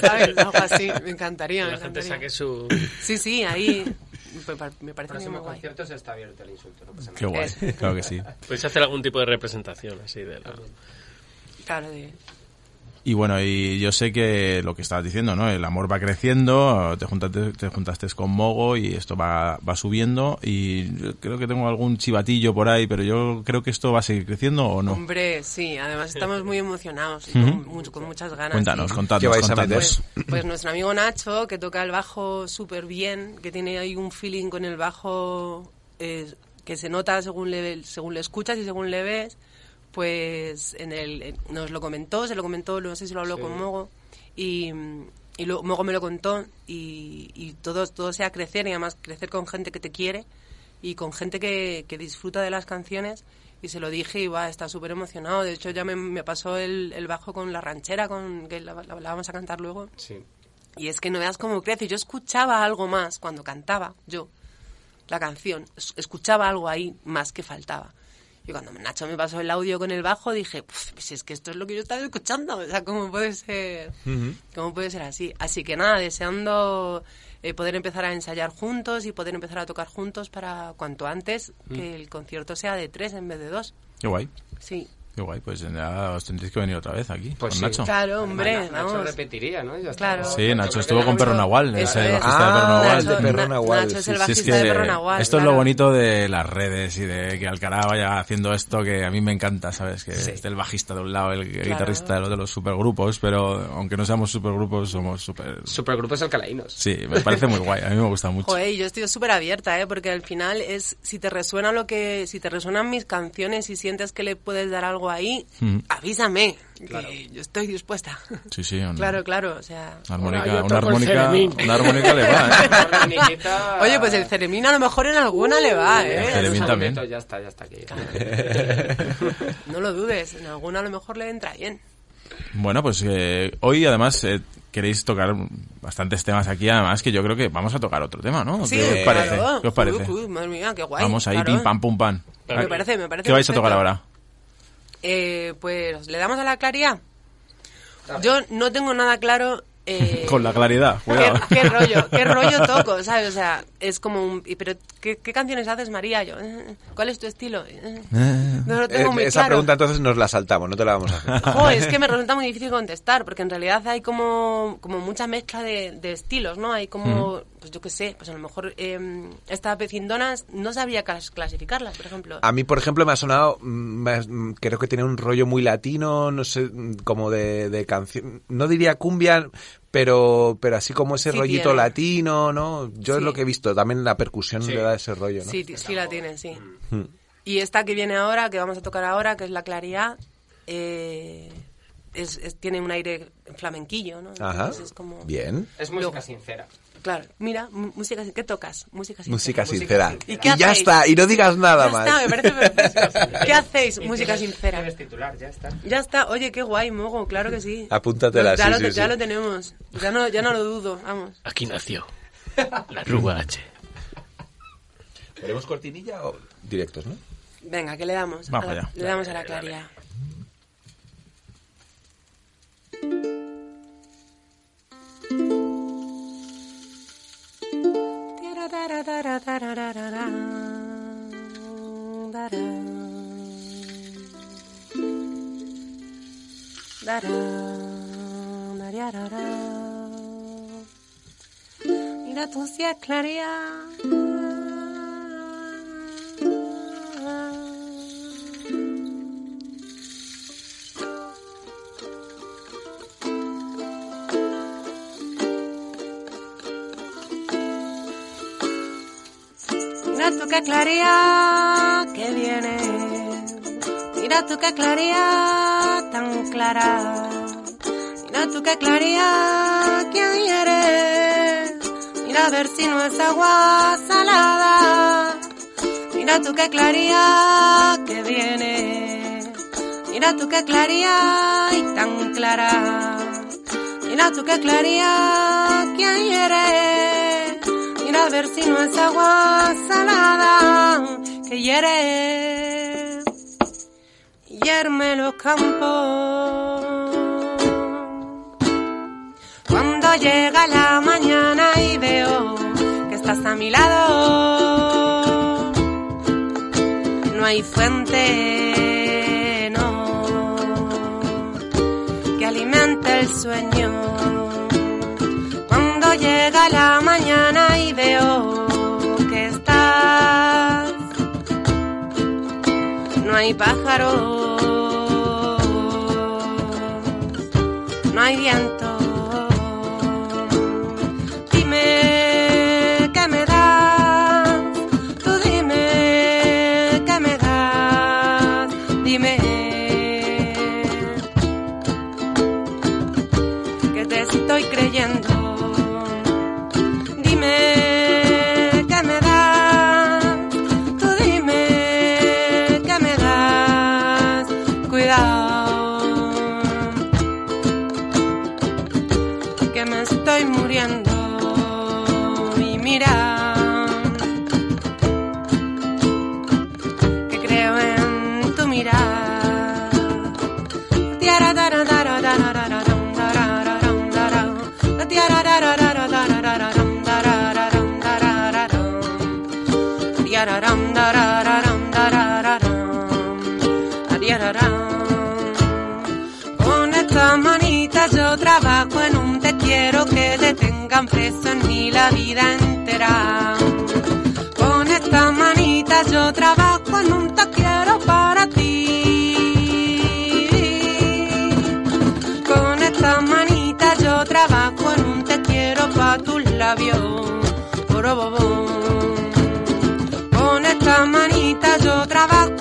¿Sabes? Algo así. Me encantaría, Que me la gente saque su... Sí, sí, ahí... Me pa- me parece muy guay. concierto se está abierto el insulto, no pasa nada. Qué guay, claro que sí. Podéis hacer algún tipo de representación así de la... Claro, de... Y bueno, y yo sé que lo que estabas diciendo, ¿no? El amor va creciendo, te juntaste, te juntaste con Mogo y esto va, va subiendo y yo creo que tengo algún chivatillo por ahí, pero yo creo que esto va a seguir creciendo o no. Hombre, sí, además estamos muy emocionados y Ujú. con, mucho- con muchas ganas. Cuéntanos, sí. contadnos, ¿Qué vais a. Pues, pues nuestro amigo Nacho, que toca el bajo súper bien, que tiene ahí un feeling con el bajo eh, que se nota según le, según le escuchas y según le ves, pues en el, en- nos lo comentó, se lo comentó, no sé si lo habló Sí. con Mogo, y, y luego Mogo me lo contó, y, y todo, todo sea crecer, y además crecer con gente que te quiere, y con gente que, que disfruta de las canciones, y se lo dije y va, está súper emocionado. De hecho, ya me, me pasó el, el bajo con la ranchera, con que la, la- la vamos a cantar luego. Sí. Y es que no veas cómo crece. Yo escuchaba algo más cuando cantaba, yo, la canción. Es- Escuchaba algo ahí más que faltaba. Y cuando Nacho me pasó el audio con el bajo, dije, "Puf, pues es que esto es lo que yo estaba escuchando. O sea, ¿cómo puede ser, cómo puede ser así? Así que nada, deseando eh, poder empezar a ensayar juntos y poder empezar a tocar juntos para cuanto antes que el concierto sea de tres en vez de dos. Qué guay, Sí. Qué guay, pues ya os tendréis que venir otra vez aquí Pues con sí. Nacho. Claro, hombre, Nacho, Nacho vamos. repetiría, ¿no? Ya está. Claro. Sí, Nacho estuvo con Perro Nahual, es el bajista de Perro Ah, Nahual. Nacho- Perro Na- Nahual. Nacho es el Sí, bajista de Perro Nahual, Esto es claro. lo bonito de las redes y de que Alcará vaya haciendo esto que a mí me encanta, ¿sabes? Que esté el bajista de un lado, el guitarrista del otro, los supergrupos, pero aunque no seamos supergrupos, somos super... Supergrupos alcalainos. Sí, me parece muy guay, a mí me gusta mucho. Joder, yo estoy súper abierta, ¿eh? Porque al final es, si te resuena lo que, si te resuenan mis canciones y sientes que le puedes dar algo ahí, Mm. avísame, que yo estoy dispuesta. Sí, sí. un- Claro, claro, o sea... Una armónica, una armónica, una armónica le va, ¿eh? Oye, pues el ceremín a lo mejor en alguna le va, ¿eh? El ceremín también. Ya está, ya está aquí. No lo dudes, en alguna a lo mejor le entra bien. Bueno, pues eh, hoy además eh, queréis tocar bastantes temas aquí, además que yo creo que vamos a tocar otro tema, ¿no? Sí, ¿Qué os parece? claro. ¿Qué os parece? Uy, uy, madre mía, qué guay. vamos ahí, claro. pim pam pum pam. Me parece, me parece ¿Qué vais a perfecto. tocar ahora? Eh, pues, ¿le damos a la claridad? Yo no tengo nada claro... eh, Con la claridad, ¿Qué, cuidado. qué rollo, qué rollo toco, ¿sabes? O sea, es como un... Pero, ¿qué, qué canciones haces, María? Yo, eh, ¿cuál es tu estilo? Eh, No lo tengo Eh, muy esa claro. pregunta entonces nos la saltamos, no te la vamos a hacer. Es que me resulta muy difícil contestar, porque en realidad hay como, como mucha mezcla de, de estilos, ¿no? Hay como... pues yo qué sé, pues a lo mejor eh, estas vecindonas no sabía clas- clasificarlas, por ejemplo. A mí, por ejemplo, me ha sonado, mm, me mm, creo que tiene un rollo muy latino, no sé, mm, como de, de canción, no diría cumbia, pero, pero así como ese Sí rollito tiene. latino, ¿no? Yo es lo que he visto, también la percusión Sí. le da ese rollo, ¿no? Sí, sí la tienen, sí. Mm. Y esta que viene ahora, que vamos a tocar ahora, que es la claridad, eh, es, es- tiene un aire flamenquillo, ¿no? Ajá. Entonces es como... Bien. Es música sincera. Claro, mira, música, ¿qué tocas? Música sincera. Música sincera. ¿Y Y, qué ya está, y no digas nada Ya más. está, me parece perfecto. ¿Qué hacéis? Y Música tienes- sincera. titular, ya está. Ya está, oye, qué guay, Mogo, claro que sí. Apúntatela, ya sí, lo, sí, Ya sí. lo tenemos, ya no, ya no lo dudo, vamos. Aquí nació la Rúa H. ¿Queremos cortinilla o directos, no? Venga, ¿qué le damos? Vamos la- allá. Le damos a la claridad. Mira tú si claridad. Tú qué claridad que viene. Mira tú qué claridad tan clara. Mira tú qué claridad que eres. Mira ver si no es agua salada. Mira tú qué claridad que viene. Mira tú qué claridad y tan clara. Mira tú qué claridad que eres. A ver si no es agua salada que hiere. Hierme los campos. Cuando llega la mañana y veo que estás a mi lado, no hay fuente, no, que alimente el sueño. Cuando llega la mañana hay pájaros, no hay viento. Tengan preso mí la vida entera. Con estas manitas yo trabajo en un te quiero para ti. Con estas manitas yo trabajo en un te quiero pa' tus labios. Con estas manitas yo trabajo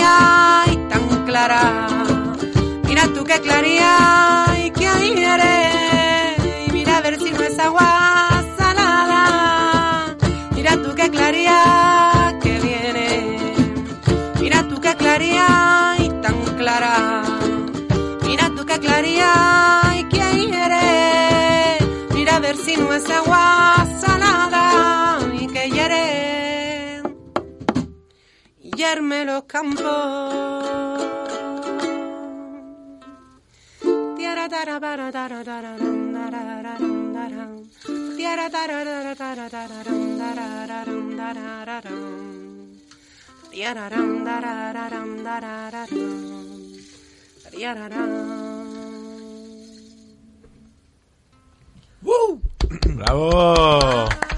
y tan clara. Mira tú qué claridad Tariararam, darararam, darararam. Tariararam. ¡Bravo!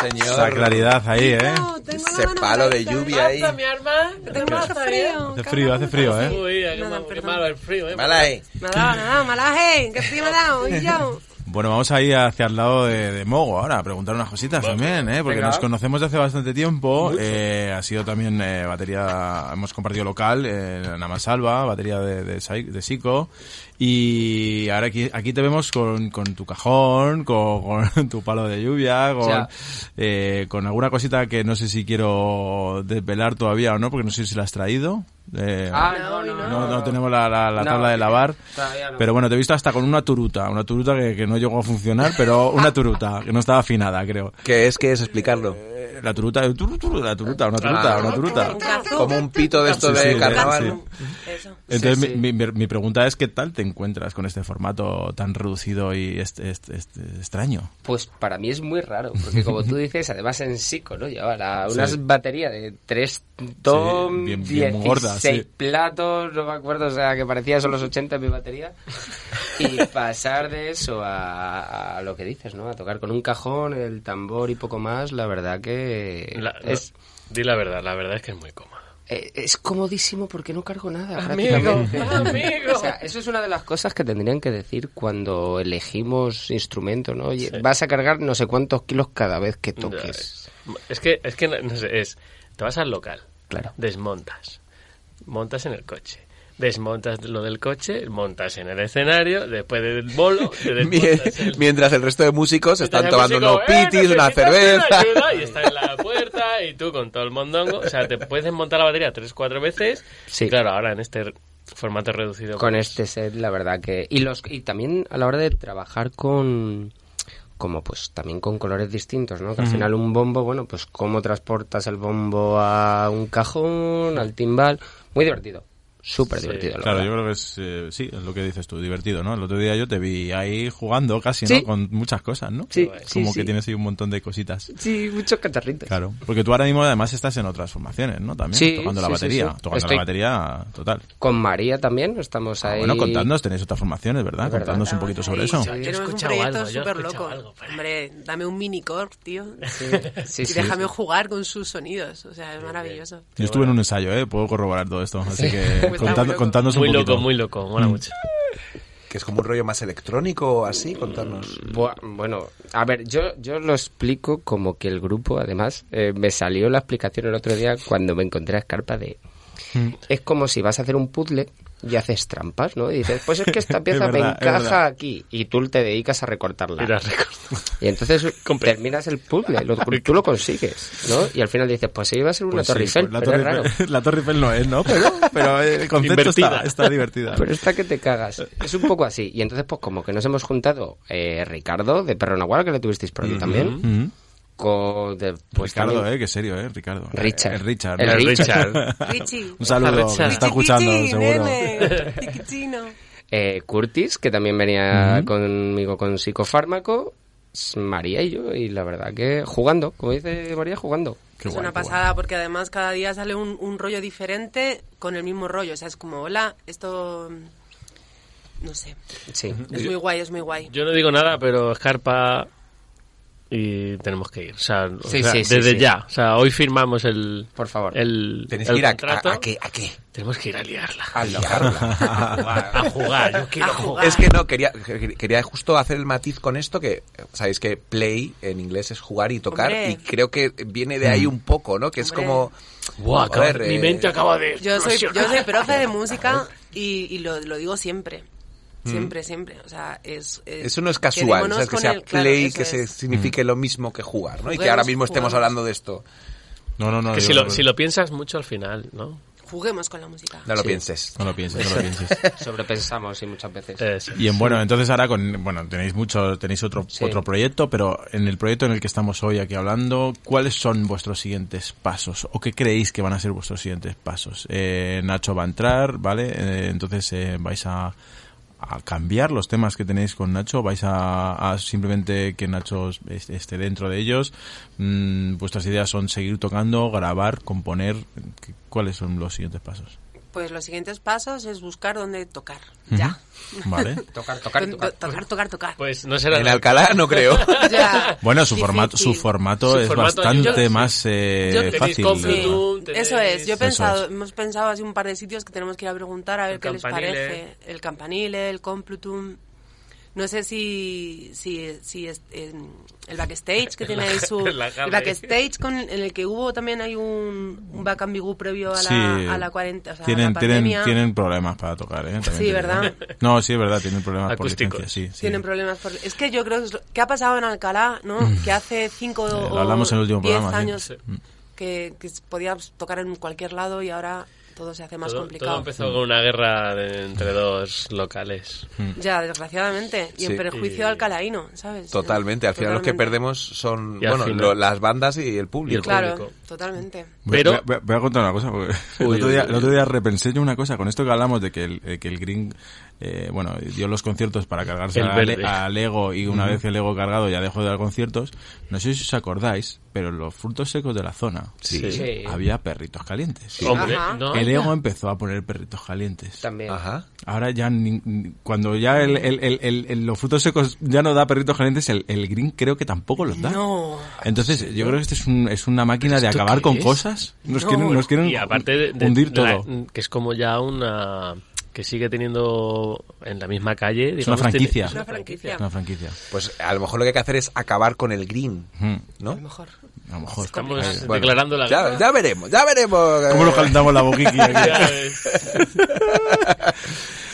Señor. Esa claridad ahí, ¿eh? Ese palo de lluvia ahí. mi arma. Tengo mucho frío. Hace frío, hace frío, ¿eh? Uy, qué, mal- qué malo el frío, ¿eh? Malaje. Dado, malaje. ¿Qué frío me ha dado? Y yo. Bueno, vamos a ir hacia el lado de, de Mogo ahora, a preguntar unas cositas también, ¿eh? Porque venga. nos conocemos de hace bastante tiempo. eh, ha sido también eh, batería, hemos compartido local eh, en Namasalva, batería de, de, de Sico. Y ahora aquí, aquí te vemos con, con tu cajón, con, con tu palo de lluvia, con, eh, con alguna cosita que no sé si quiero desvelar todavía o no, porque no sé si la has traído. Eh, Ah, no, no, no, no tenemos la, la- la No, tabla de lavar. Pero bueno, te he visto hasta con una turuta. Una turuta que, que no llegó a funcionar, pero una turuta, que no estaba afinada, creo. ¿Qué es? ¿Qué es? Explicarlo. La turuta, turu, turu, la turuta, una turuta, una turuta. Como un pito de esto Sí, de carnaval. Entonces, Sí, sí. Mi, mi- mi pregunta es, ¿qué tal te encuentras con este formato tan reducido y este, este- este extraño? Pues para mí es muy raro, porque como tú dices, además en psico, ¿no? Lleva la, unas Sí. baterías de tres tom, bien- bien 16 gordas, sí. platos, no me acuerdo, o sea, que parecía son los 80 en mi batería. Y pasar de eso a, a lo que dices, ¿no? A tocar con un cajón, el tambor y poco más, la verdad que La- es... Di la verdad, la verdad es que es muy cómodo. Eh, Es comodísimo porque no cargo nada. Amigo, amigo. O sea, eso es una de las cosas que tendrían que decir cuando elegimos instrumentos, ¿no? Oye, vas a cargar no sé cuántos kilos cada vez que toques. Es que, es que, no sé, es, te vas al local, Claro. desmontas, montas en el coche, desmontas lo del coche, montas en el escenario, después del bolo, te desmontas el- Mientras el resto de músicos están tomando músico, unos "Eh, pitis, una cerveza. una ayuda", y está en la puerta y tú con todo el mondongo, o sea, te puedes desmontar la batería tres, cuatro veces. Sí. Y claro, ahora en este formato reducido. Con pues, este set, la verdad que... Y, los, y también a la hora de trabajar con... Como pues también con colores distintos, ¿no? Que al final un bombo, bueno, pues cómo transportas el bombo a un cajón, al timbal. Muy divertido. Súper divertido, la Claro, verdad. yo creo que es, eh, sí, es lo que dices tú, divertido, ¿no? El otro día yo te vi ahí jugando casi, Sí. ¿no? Con muchas cosas, ¿no? Sí, Como sí, que tienes ahí un montón de cositas. Sí, muchos cacharritos. Claro, porque tú ahora mismo además estás en otras formaciones, ¿no? También, Sí, tocando la batería, sí. tocando Estoy- la batería total. Con María también estamos Ah, ahí. bueno, contadnos, tenéis otras formaciones, ¿verdad? Es verdad. Contadnos un poquito sobre eso. Sí, Tenemos un escuchado proyecto yo súper loco. algo Hombre, dame un minicore, tío. sí, y sí, déjame sí. jugar con sus sonidos. O sea, es maravilloso. Yo estuve en un ensayo, ¿eh? Puedo corroborar todo esto. Así que Muy contadnos un Muy poquito. loco, muy loco, mola Mm. mucho. Que es como un rollo más electrónico o así, contarnos. Buah, Bueno, a ver, yo, yo lo explico como que el grupo, además, eh, me salió la explicación el otro día cuando me encontré a Escarpa de... Mm. Es como si vas a hacer un puzzle y haces trampas, ¿no? Y dices, pues es que esta Es pieza me verdad, encaja aquí y tú te dedicas a recortarla. Ir a recordar. Y entonces terminas el puzzle, lo- tú lo consigues, ¿no? Y al final dices, pues iba a ser una Pues sí, Torre Eiffel, pues la, pero Torre es raro. Eiffel, la Torre Eiffel no es, ¿no? Pero, pero el concepto está, divertida. Pero está que te cagas. Es un poco así. Y entonces, pues como que nos hemos juntado eh, Ricardo, de Perro Nahual, que le tuvisteis por aquí también. Con, de, pues Ricardo, también- eh, qué serio, eh, Ricardo. Richard. Eh, el Richard. Richard. Richie. Un saludo, Richard. nos está escuchando, seguro. nene, eh, Curtis, que también venía conmigo con psicofármaco. María y yo, y la verdad que jugando, como dice María, jugando. Qué es guay, una guay. pasada porque además cada día sale un, un rollo diferente con el mismo rollo. O sea, es como, hola, esto... No sé. Sí. Es muy guay, es muy guay. Yo no digo nada, pero Escarpa y tenemos que ir. O sea, o Sí, sea, sí, sí, desde sí. ya. O sea, hoy firmamos el, Por favor. el, Tenéis el que ir a, contrato. a- a qué, a qué. Tenemos que ir a liarla. A liarla. A jugar. Yo quiero A jugar. jugar. Es que no, quería, quería justo hacer el matiz con esto que, sabéis que play en inglés es jugar y tocar Hombre. y creo que viene de ahí un poco, ¿no? Que es Hombre. como... Buah, acaba- joder, mi eh, mente acaba de... Yo soy, yo soy profe de música y, y lo, lo digo siempre. Siempre, siempre. O sea, es... es- Eso no es casual. Que sea el- play, que se signifique lo mismo que jugar, ¿no? y que ahora mismo estemos hablando de esto. No, no, no. Que si lo, si lo piensas mucho al final, ¿no? Juguemos con la música. No lo Sí. pienses. no lo pienses, no lo pienses. Sobrepensamos y muchas veces. Eso. Y en bueno, entonces ahora con bueno, tenéis mucho tenéis otro Sí. otro proyecto, pero en el proyecto en el que estamos hoy aquí hablando, ¿cuáles son vuestros siguientes pasos o qué creéis que van a ser vuestros siguientes pasos? Eh, Nacho va a entrar, ¿vale? Eh, entonces eh, vais a a cambiar los temas que tenéis con Nacho? ¿Vais a, simplemente que Nacho est- esté dentro de ellos? Mm, ¿Vuestras ideas son seguir tocando, grabar, componer? ¿Qué- ¿Cuáles son los siguientes pasos? Pues los siguientes pasos es buscar dónde tocar. Ya. Vale. Tocar, tocar, tocar. tocar, tocar, tocar. Pues no será... En Alcalá no creo. Ya. Bueno, su formato, su formato Su es formato, bastante yo- más eh, Yo- Tenéis fácil. Tenéis- Eso es, yo he pensado, es. hemos pensado así un par de sitios que tenemos que ir a preguntar a ver El qué les parece. El Campanile, el Complutum. No sé si, si, si es, en el backstage que tiene ahí su... El backstage con, en el que hubo también hay un, un back ambigu previo a la, Sí, a la 40, o sea, a tienen, la tienen, tienen problemas para tocar, ¿eh? También Sí. ¿verdad? No, sí, es verdad, tienen problemas Acústicos. por licencia, sí, sí. Tienen problemas por... Es que yo creo que es lo que ha pasado en Alcalá, ¿no? Que hace cinco lo o hablamos en el último diez programa, sí. años Sí. que, que podías tocar en cualquier lado y ahora todo se hace más todo, complicado. todo empezó con una guerra de- entre dos locales. Ya, desgraciadamente. Y Sí. en perjuicio Y- alcalaíno, ¿sabes? Totalmente. Al final los que perdemos son Y al bueno final- lo- las bandas y el público. Claro, público. totalmente. Voy, Pero- voy a- voy a contar una cosa. porque el, Uy, otro día, uy, el otro día repensé yo una cosa. Con esto que hablamos de que el, eh, que el Green eh, bueno, dio los conciertos para cargarse El a, verde. a Lego y una vez el Lego cargado ya dejó de dar conciertos. No sé si os acordáis, pero en los frutos secos de la zona Sí. Sí. había perritos calientes. Hombre, Ajá. no. El Ego empezó a poner perritos calientes. También. Ajá. Ahora ya, cuando ya el, el- el- el- el- los frutos secos ya no da perritos calientes, el, el green creo que tampoco los da. No. Entonces, yo creo que esto es, un- es una máquina de ¿Esto acabar con es? cosas. Nos No. quieren, nos quieren Y aparte de, de- hundir de la- todo. que es como ya una que sigue teniendo en la misma calle. Es una franquicia. Es una franquicia. Es una franquicia. Pues a lo mejor lo que hay que hacer es acabar con el green, Mm, ¿no? A lo mejor. A lo mejor. Estamos declarando la ya, guerra. ya veremos, ya veremos. ¿Cómo nos calentamos la boquiqui aquí? Ya ves.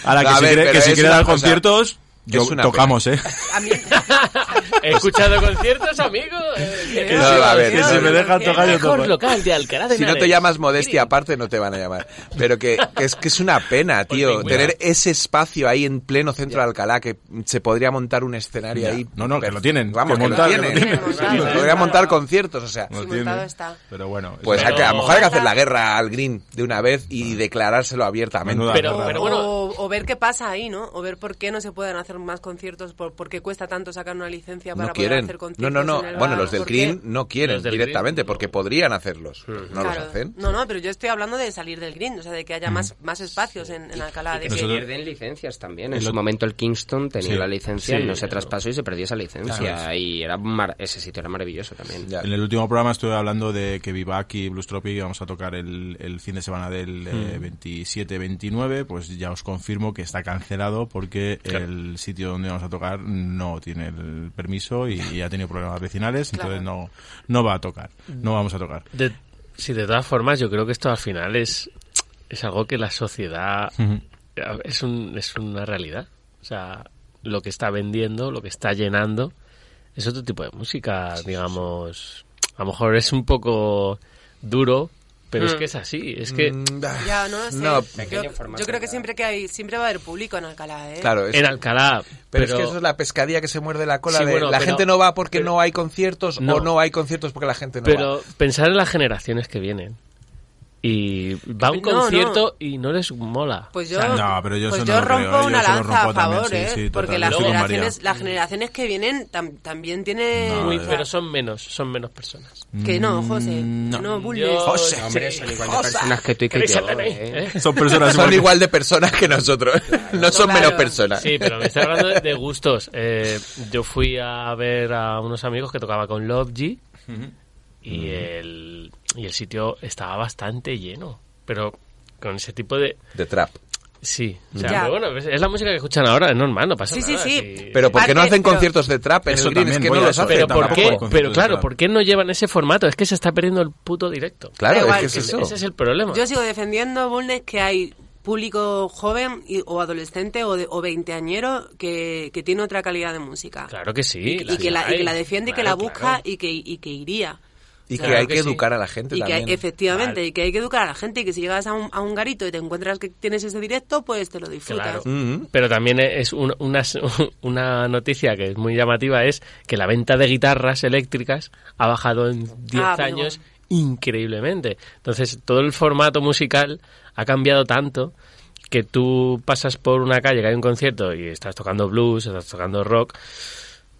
Ahora, que A si ver, quiere, que si quiere dar cosa- conciertos, yo es una tocamos, ¿eh? A mí... He escuchado conciertos, amigo. Eh, No, a ver, que no, si no, me dejan tocar, yo mejor toco. local de Alcalá de Si no te llamas modestia aparte no te van a llamar. Pero que, que es que es una pena, Pues tío, tener ese espacio ahí en pleno centro de Alcalá que se podría montar un escenario Ya. ahí. No, no, que lo tienen, Vamos, que que, montar, lo que lo tienen. tienen. Sí, Montado, podría montar conciertos, o sea. Está. Pero bueno. Pues es- hay que, a lo mejor hay que hacer la guerra al Green de una vez y declarárselo abiertamente. Pero bueno- o, o ver qué pasa ahí, ¿no? O ver por qué no se pueden hacer más conciertos, por, por qué cuesta tanto sacar una licencia para no poder quieren. hacer No, conciertos. no, no. en el Bueno, bar, los del. Green no quieren directamente Green, no. porque podrían hacerlos. No Claro. los hacen. No, no, pero yo estoy hablando de salir del green, o sea, de que haya más, más espacios en, en Alcalá. De Que pierden licencias también. En su momento el Kingston tenía Sí. la licencia, Sí, no se no. traspasó y se perdió esa licencia. Claro. Y era mar- ese sitio era maravilloso también. Ya. En el último programa estuve hablando de que Vivac y Blues Tropic vamos a tocar el, el fin de semana del eh, 27-29, pues ya os confirmo que está cancelado porque Claro. el sitio donde vamos a tocar no tiene el permiso y ha tenido problemas vecinales, entonces no, no va a tocar, no vamos a tocar. De, sí, de todas formas, yo creo que esto al final es, es algo que la sociedad es, un, es una realidad. O sea, lo que está vendiendo, lo que está llenando, es otro tipo de música, digamos. A lo mejor es un poco duro, pero es Mm. que es así. Es que Mm, Ya, no lo sé. No, yo, yo creo que siempre que hay, siempre va a haber público en Alcalá, ¿eh? Claro, es- en Alcalá. pero, Pero, es que eso es la pescadilla que se muerde la cola. Sí, de, bueno, la pero- gente no va porque pero- no hay conciertos No. o no hay conciertos porque la gente no pero va. pensar en las generaciones que vienen. Y va a un No, no. concierto y no les mola. Pues yo, O sea, no, pero yo pues yo creo, rompo. Yo una lo lanza a rompo también, favor, sí, ¿eh? sí, porque las generaciones, las generaciones que vienen tam- también tienen... No, Muy- pero son menos, son menos personas. Que no, José. Mm, no. No, Bulnes. Yo- José. Hombre, Sí. son igual de personas que tú y que ¿Queréis yo. ¿eh? eh? Son personas Son igual de personas que nosotros. no son Claro. menos personas. Sí, pero me estoy hablando de, de gustos. Eh, yo fui a ver a unos amigos que tocaba con Love G y, el, y el sitio estaba bastante lleno. Pero con ese tipo de... De trap. Sí, o sea, Ya. pero bueno, es la música que escuchan ahora, es normal, no pasa Sí, sí, nada. sí. Pero ¿por qué no hacen pero- conciertos de trap en Eso el Green? Es que no los hacen Pero Pero claro. ¿por qué no llevan ese formato? Es que se está perdiendo el puto directo. Claro, es que es ese- eso. Ese es el problema. Yo sigo defendiendo, Bulnes, que hay público joven y- o adolescente o, de, o veinteañero que, que tiene otra calidad de música. Claro que sí. y, que la, y que la defiende y que Claro, la busca claro. y, que, y que iría. Y que hay que que sí. educar a la gente Y que también. efectivamente, Vale. y que hay que educar a la gente y que si llegas a un, a un garito y te encuentras que tienes ese directo, pues te lo disfrutas. Claro. Mm. Pero también es un- una, una noticia que es muy llamativa es que la venta de guitarras eléctricas ha bajado en 10 Ah, años increíblemente. Entonces, todo el formato musical ha cambiado tanto que tú pasas por una calle que hay un concierto y estás tocando blues, estás tocando rock,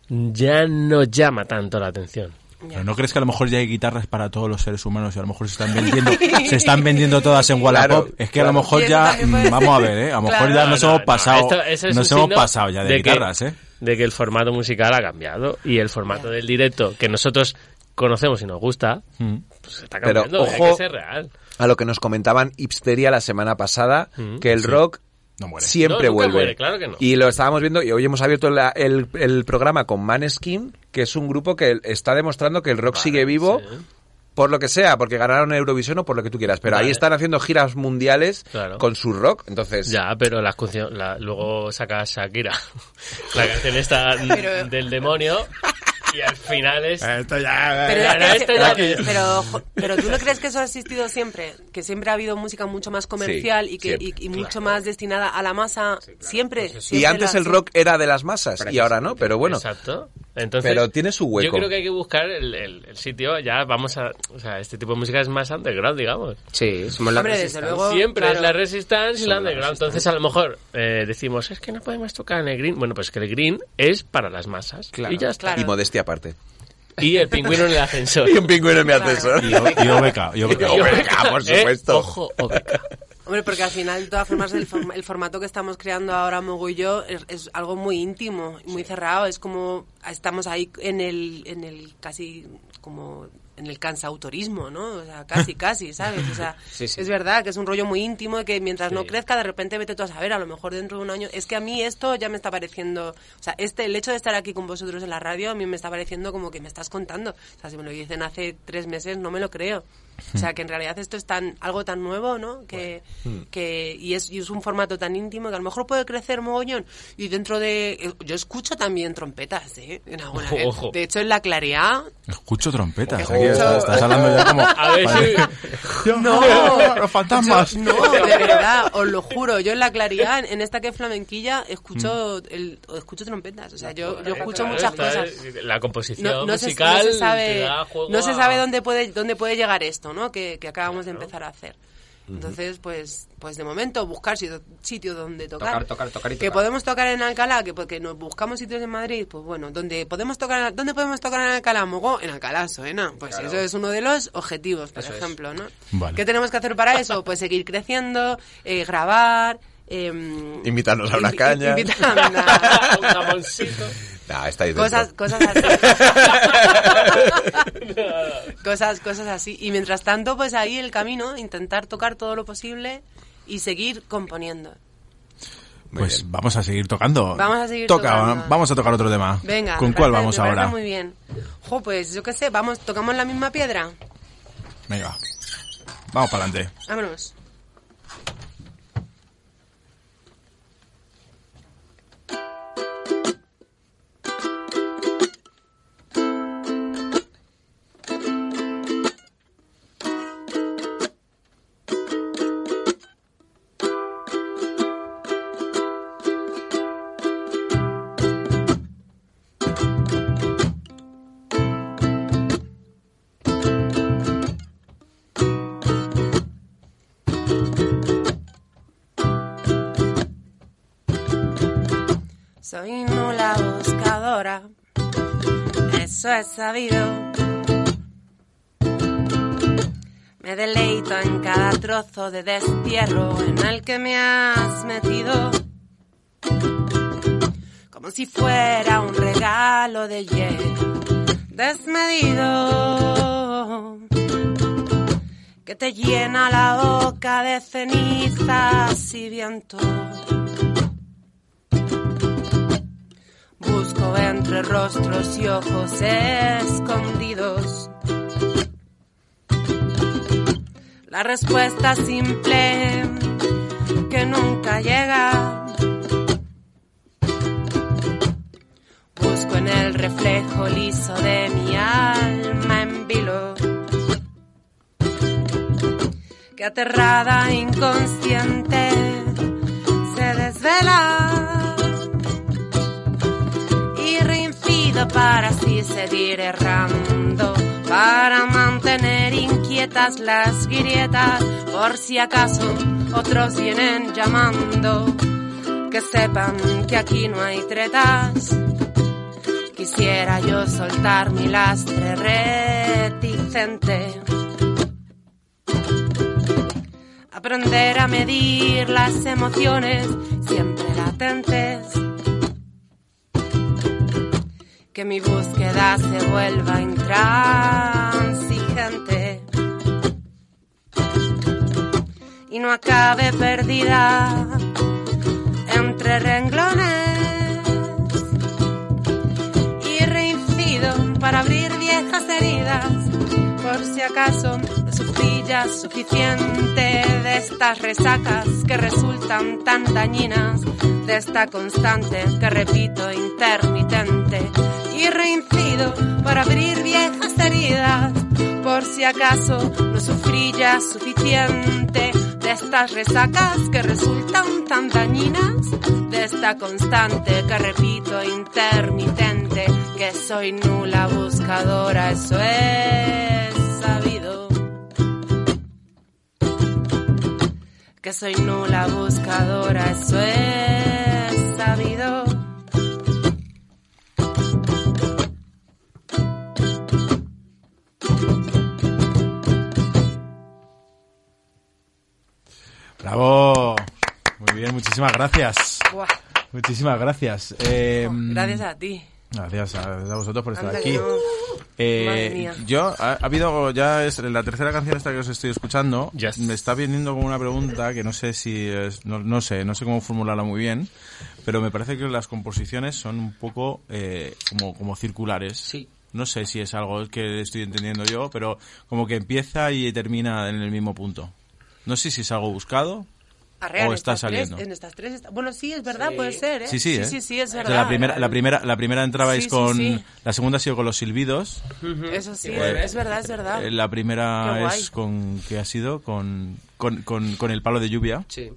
ya no llama tanto la atención. Pero ¿No crees que a lo mejor ya hay guitarras para todos los seres humanos y a lo mejor se están vendiendo, se están vendiendo todas en Wallapop? Claro, es que a lo mejor ya, mm, vamos a ver, ¿eh? A lo mejor Claro. ya nos No, hemos no, pasado, esto- eso es nos hemos pasado ya de, de que- guitarras, ¿eh? De que el formato musical ha cambiado y el formato del directo que nosotros conocemos y nos gusta, pues está Pero cambiando. hay ojo que ser real. a lo que nos comentaban Hipsteria la semana pasada, que el Sí. rock No muere. siempre No, vuelve. muere, claro que no. Y lo estábamos viendo y hoy hemos abierto la- el, el programa con Maneskin, que es un grupo que está demostrando que el rock sigue vivo. Por lo que sea, porque ganaron Eurovisión o por lo que tú quieras. Pero ahí están haciendo giras mundiales Claro. con su rock. Entonces, Ya, pero las la- luego saca Shakira la canción esta del demonio y al final es... Esto ya... Pero, Bueno, esto ya- pero, tú no crees que eso ha existido siempre, que siempre ha habido música mucho más comercial y que siempre. y, y mucho más destinada a la masa, siempre. y siempre antes la- el rock era de las masas y ahora no, pero bueno. Exacto. Entonces, Pero tiene su hueco. Yo creo que hay que buscar el, el- el sitio, ya vamos a... O sea, este tipo de música es más underground, digamos. Sí, somos la Hombre, desde luego, Siempre claro. es la Resistance y la underground. Entonces, a lo mejor eh, decimos, es que no podemos tocar en el green. Bueno, pues que el green es para las masas. Y ya está. Y modestia aparte. Y el pingüino en el ascensor. Y un pingüino en mi ascensor. Y, o- y Obeca, y Obeca. Por Eh, supuesto. ojo, Obeca. Hombre, porque al final, de todas formas, el, form- el formato que estamos creando ahora, Mogo y yo, es, es algo muy íntimo, muy cerrado. Es como estamos ahí en el, en el casi como en el cansautorismo, ¿no? O sea, casi, casi, ¿sabes? O sea, Sí, sí. es verdad que es un rollo muy íntimo y que mientras no crezca, de repente vete tú a saber, a lo mejor dentro de un año. Es que a mí esto ya me está pareciendo, o sea, este, el hecho de estar aquí con vosotros en la radio, a mí me está pareciendo como que me estás contando. O sea, si me lo dicen hace tres meses, no me lo creo. O sea, que en realidad esto es tan, algo tan nuevo, ¿no? Que, que y, es, y es un formato tan íntimo que a lo mejor puede crecer mogollón. Y dentro de... eh, Yo escucho también trompetas, ¿eh? En alguna- Ojo, ojo. De hecho, en la claridad... Escucho trompetas. Aquí estás, estás hablando ya como... A ver si... No. los fantasmas. Yo- no, de verdad, os lo juro. Yo en la claridad, en, esta que es flamenquilla, escucho, el, escucho trompetas. O sea, yo, yo escucho Claro, muchas cosas. es La composición No, no se, musical no se te sabe, da juego no se sabe dónde puede dónde puede llegar esto, ¿no? Que, que acabamos de empezar a hacer. Entonces, pues, pues de momento buscar sitio, sitio donde tocar. Tocar, tocar, tocar y Que tocar. podemos tocar en Alcalá, que porque nos buscamos sitios en Madrid, pues bueno, donde podemos tocar, ¿dónde podemos tocar en Alcalá? Mogo, en Alcalá, Soena. Pues Claro. eso es uno de los objetivos, por Eso es. ejemplo, ¿no? Vale. ¿Qué tenemos que hacer para eso? Pues seguir creciendo, eh, grabar, em, Invitarnos a una invi- caña. invitar- Un jamoncito. Nah, estáis dentro. cosas cosas así cosas cosas así y mientras tanto pues ahí el camino intentar tocar todo lo posible y seguir componiendo Pues vamos a seguir tocando. Vamos a seguir Toca, tocando. Vamos a tocar otro tema. venga ¿Con cuál parece- vamos me ahora? muy bien jo pues yo qué sé vamos tocamos la misma piedra Venga. Vamos para adelante. vámonos eso es sabido Me deleito en cada trozo de destierro en el que me has metido. Como si fuera un regalo de hiel desmedido. Que te llena la boca de cenizas y viento. Busco entre rostros y ojos escondidos la respuesta simple que nunca llega. Busco en el reflejo liso de mi alma en vilo. Que aterrada inconsciente se desvela para así seguir errando, para mantener inquietas las grietas, por si acaso otros vienen llamando. Que sepan que aquí no hay tretas. Quisiera yo soltar mi lastre reticente. Aprender a medir las emociones siempre latentes. Que mi búsqueda se vuelva intransigente. Y no acabe perdida entre renglones y reincido para abrir viejas heridas. Por si acaso sufrí ya suficiente de estas resacas que resultan tan dañinas, de esta constante que repito intermitente. Y reincido para abrir viejas heridas. Por si acaso no sufrí ya suficiente de estas resacas que resultan tan dañinas, de esta constante que repito intermitente, que soy nula buscadora, eso es sabido. Que soy nula buscadora, eso es ¡Bravo! Muy bien, muchísimas gracias. Buah, Muchísimas gracias. Eh, gracias a ti. Gracias a, a vosotros por estar Anda aquí. Eh, yo, ha, ha habido, ya es la tercera canción esta que os estoy escuchando. Me está viniendo como una pregunta que no sé si es, no, no sé, no sé cómo formularla muy bien, pero me parece que las composiciones son un poco eh, como, como circulares. Sí. No sé si es algo que estoy entendiendo yo, pero como que empieza y termina en el mismo punto. No sé si es algo buscado o está estas tres- saliendo. en estas tres está- Bueno, sí, es verdad, Sí. puede ser, ¿eh? Sí, sí, ¿eh? sí, sí, es O sea, verdad. la primera, la primera, la primera entrabais Sí, sí, con, sí. la segunda ha sido con los silbidos. Eso sí, Eh, es verdad, es verdad. Eh, La Qué primera es con que ha sido con, con, con, con el palo de lluvia. Sí.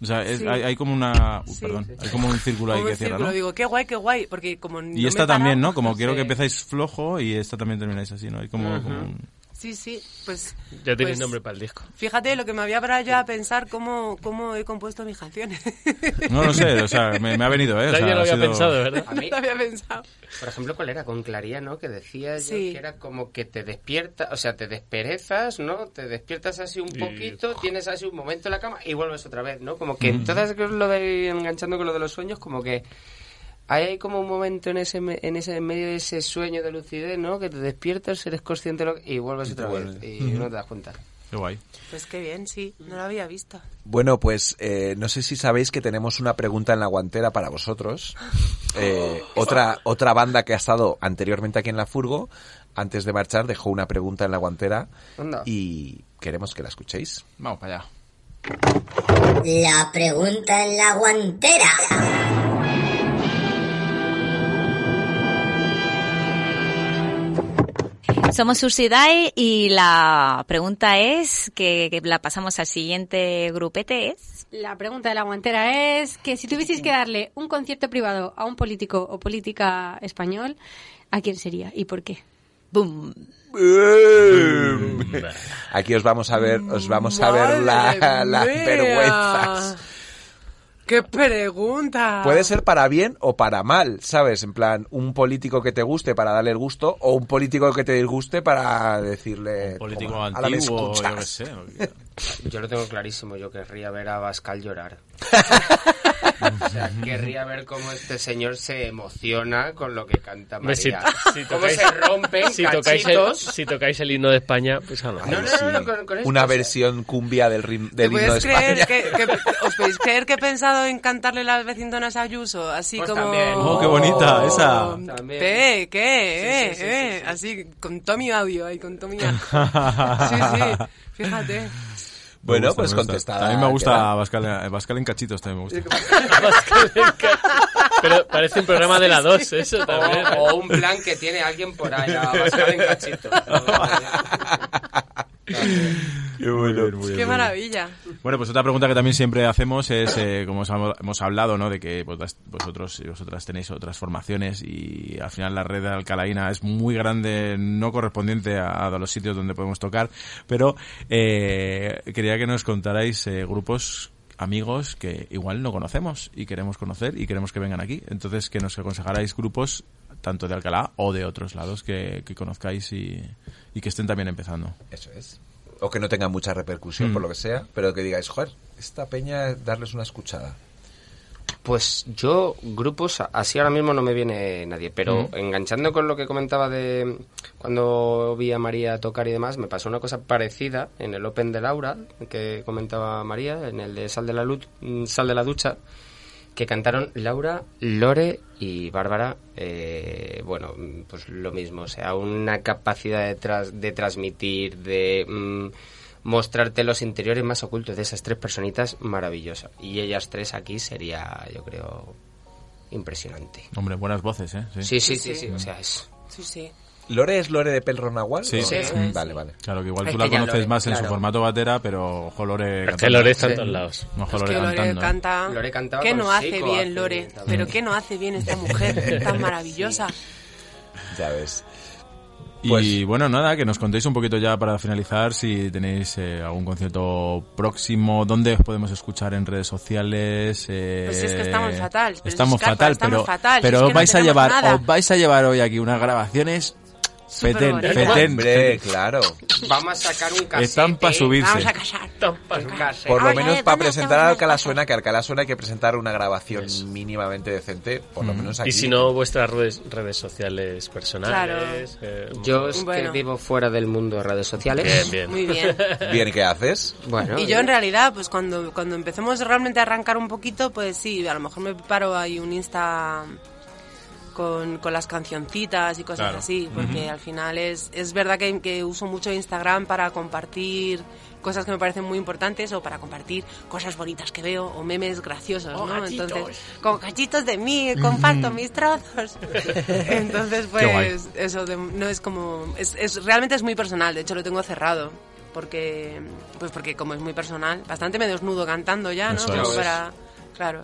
O sea, es- Sí. hay, hay como una, uh, Sí. perdón, hay como un círculo ahí que cierra, ¿no? digo, qué guay, qué guay, porque como no Y me esta también, ¿no? Como quiero que empezáis flojo y esta también termináis así, ¿no? Hay como, como un- Sí, sí, pues... Ya tenéis pues, nombre para el disco. Fíjate, lo que me había parado ya a pensar cómo, cómo he compuesto mis canciones. No, no sé, o sea, me, me ha venido, ¿eh? O sea, lo ha había sido- pensado, ¿verdad? A mí, lo había pensado. por ejemplo, ¿cuál era? Con Claría, ¿no? Que decía yo que era como que te despierta, o sea, te desperezas, ¿no? Te despiertas así un Y- poquito, tienes así un momento en la cama y vuelves otra vez, ¿no? Como que entonces lo de enganchando con lo de los sueños, como que hay como un momento en ese me- en ese en medio de ese sueño de lucidez, ¿no? Que te despiertas, eres consciente de lo que- y vuelves Y otra vez y no te das cuenta. Qué guay. Pues qué bien, sí, no lo había visto. Bueno, pues eh, no sé si sabéis que tenemos una pregunta en la guantera para vosotros. Eh, otra, otra banda que ha estado anteriormente aquí en la Furgo, antes de marchar, dejó una pregunta en la guantera Anda. y queremos que la escuchéis. Vamos para allá. La pregunta en la guantera. Somos Ursidae y la pregunta es, que, que la pasamos al siguiente grupete, es... La pregunta de la guantera es que si tuvieseis que darle un concierto privado a un político o política español, ¿a quién sería y por qué? ¡Boom! Aquí os vamos a ver, os vamos a ver la- las vergüenzas. ¡Qué pregunta! Puede ser para bien o para mal, ¿sabes? En plan, un político que te guste para darle el gusto o un político que te disguste para decirle... Político "Toma, ahora me antiguo, yo escuchas". qué sé. Yo lo tengo clarísimo, yo querría ver a Bascal llorar. o sea, querría ver cómo este señor se emociona con lo que canta si, María. si cómo tocáis, se rompen si tocáis, el, si tocáis el himno de España, pues a lo No, no, no, no, con, con esto, Una o sea, versión cumbia del, rim- ¿Te del himno de España. que, que- ¿Os podéis creer que he pensado en cantarle las vecindonas a Ayuso? Así Pues como... también. Oh, qué bonita esa. También. ¿Qué? ¿Qué? Sí, sí, sí, ¿Eh? sí, sí. Así, con todo mi audio ahí, con todo mi... Sí, sí, fíjate. Bueno, gusta, pues contestada. También me gusta queda. Bascal, eh, en cachitos, también me gusta. Pero parece un programa de la 2, eso también. O, o un plan que tiene alguien por ahí, a Bascal en cachito. Qué bueno. Muy bien, muy bien, Qué bien. maravilla. Bueno, pues otra pregunta que también siempre hacemos es, eh, como os hemos hemos hablado, ¿no? De que vos- vosotros y vosotras tenéis otras formaciones y al final la red de Alcalaína es muy grande, no correspondiente a, a los sitios donde podemos tocar, pero eh, quería que nos contarais eh, grupos amigos que igual no conocemos y queremos conocer y queremos que vengan aquí. Entonces, que nos aconsejarais grupos tanto de Alcalá o de otros lados que, que conozcáis y, y que estén también empezando. Eso es. O que no tengan mucha repercusión Mm. por lo que sea, pero que digáis, joder, esta peña, darles una escuchada. Pues yo, grupos, así ahora mismo no me viene nadie, pero Ujú. enganchando con lo que comentaba de cuando vi a María tocar y demás, me pasó una cosa parecida en el Open de Laura, que comentaba María, en el de Sal de la, Luz, mm, Sal de la Ducha, que cantaron Laura, Lore y Bárbara, eh, bueno, pues lo mismo, o sea, una capacidad de, tras- de transmitir, de mm, mostrarte los interiores más ocultos de esas tres personitas maravillosa. Y ellas tres aquí sería, yo creo, impresionante. Hombre, buenas voces, ¿eh? Sí, sí, sí, sí, o sea, es... Sí, sí. ¿Lore es Lore de Pelro Nahual? Sí, ¿O- sí, sí. Mm, Vale, vale. Claro, que igual Es tú la conoces Lore, más en su claro. formato batera, pero ojo Lore Es que cantando. Lore está en todos lados. Ojo Es Lore que Lore cantando. ¿eh? canta. Lore cantaba ¿Qué no hace bien hace Lore? también. Pero ¿qué no hace bien esta mujer tan maravillosa? Ya ves. Y Pues- bueno, nada, que nos contéis un poquito ya para finalizar si tenéis eh, algún concierto próximo, dónde os podemos escuchar en redes sociales. eh, Pues es que estamos fatal, pero estamos Scarpa, fatal, estamos pero, fatal, pero es que os no vais a llevar, nada. os vais a llevar hoy aquí unas grabaciones fetén. Hombre, claro. Vamos a sacar un casete. Están para subirse. Vamos a casar. Por lo menos para ¿dónde presentar a Alcalá Suena, que a Alcalá Suena hay que presentar una grabación mínimamente decente, por lo menos aquí. Y si no, vuestras redes, redes sociales personales. eh, Yo es Bueno. que vivo fuera del mundo de redes sociales. Bien, bien. Muy bien. Bien, ¿qué haces? Bueno, Y yo en realidad, pues cuando, cuando empecemos realmente a arrancar un poquito, pues sí, a lo mejor me preparo ahí un Insta con, con las cancioncitas y cosas Claro. así, porque al final es, es verdad que, que uso mucho Instagram para compartir cosas que me parecen muy importantes o para compartir cosas bonitas que veo o memes graciosos, Oh, ¿no? gachitos. Entonces, como cachitos de mí, comparto mis trozos. Entonces, pues eso de- no es como es, es realmente es muy personal, de hecho lo tengo cerrado porque pues porque como es muy personal, bastante me desnudo cantando ya, ¿no? Eso Como es. para claro.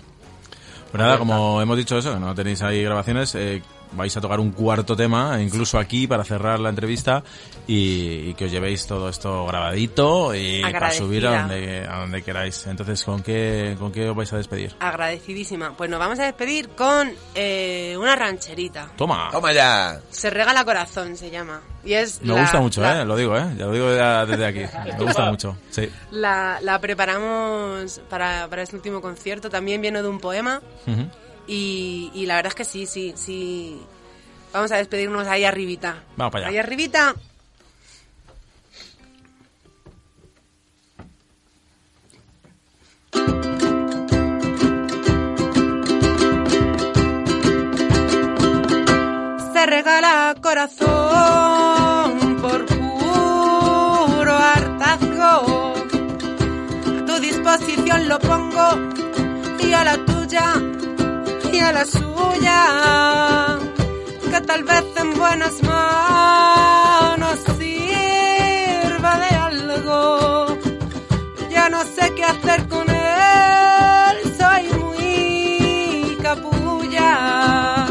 Pues nada, como hemos dicho eso, que no tenéis ahí grabaciones, eh, vais a tocar un cuarto tema, incluso aquí para cerrar la entrevista y, y que os llevéis todo esto grabadito y para subir a donde, a donde queráis. Entonces, ¿con qué, ¿con qué os vais a despedir? Agradecidísima. Pues nos vamos a despedir con eh, una rancherita. Toma. Toma ya. Se regala corazón, se llama. Y es Me la- gusta mucho, la- ¿eh? Lo digo, ¿eh? Ya lo digo ya desde aquí. Me gusta mucho, sí. La, la preparamos para, para este último concierto. También viene de un poema. Ujú. Y, y la verdad es que sí, sí, sí. Vamos a despedirnos ahí arribita. Vamos para Ahí allá. arribita. Se regala corazón por puro hartazgo. A tu disposición lo pongo y a la tuya y a la suya. Que tal vez en buenas manos sirva de algo. Ya no sé qué hacer con él, soy muy capulla.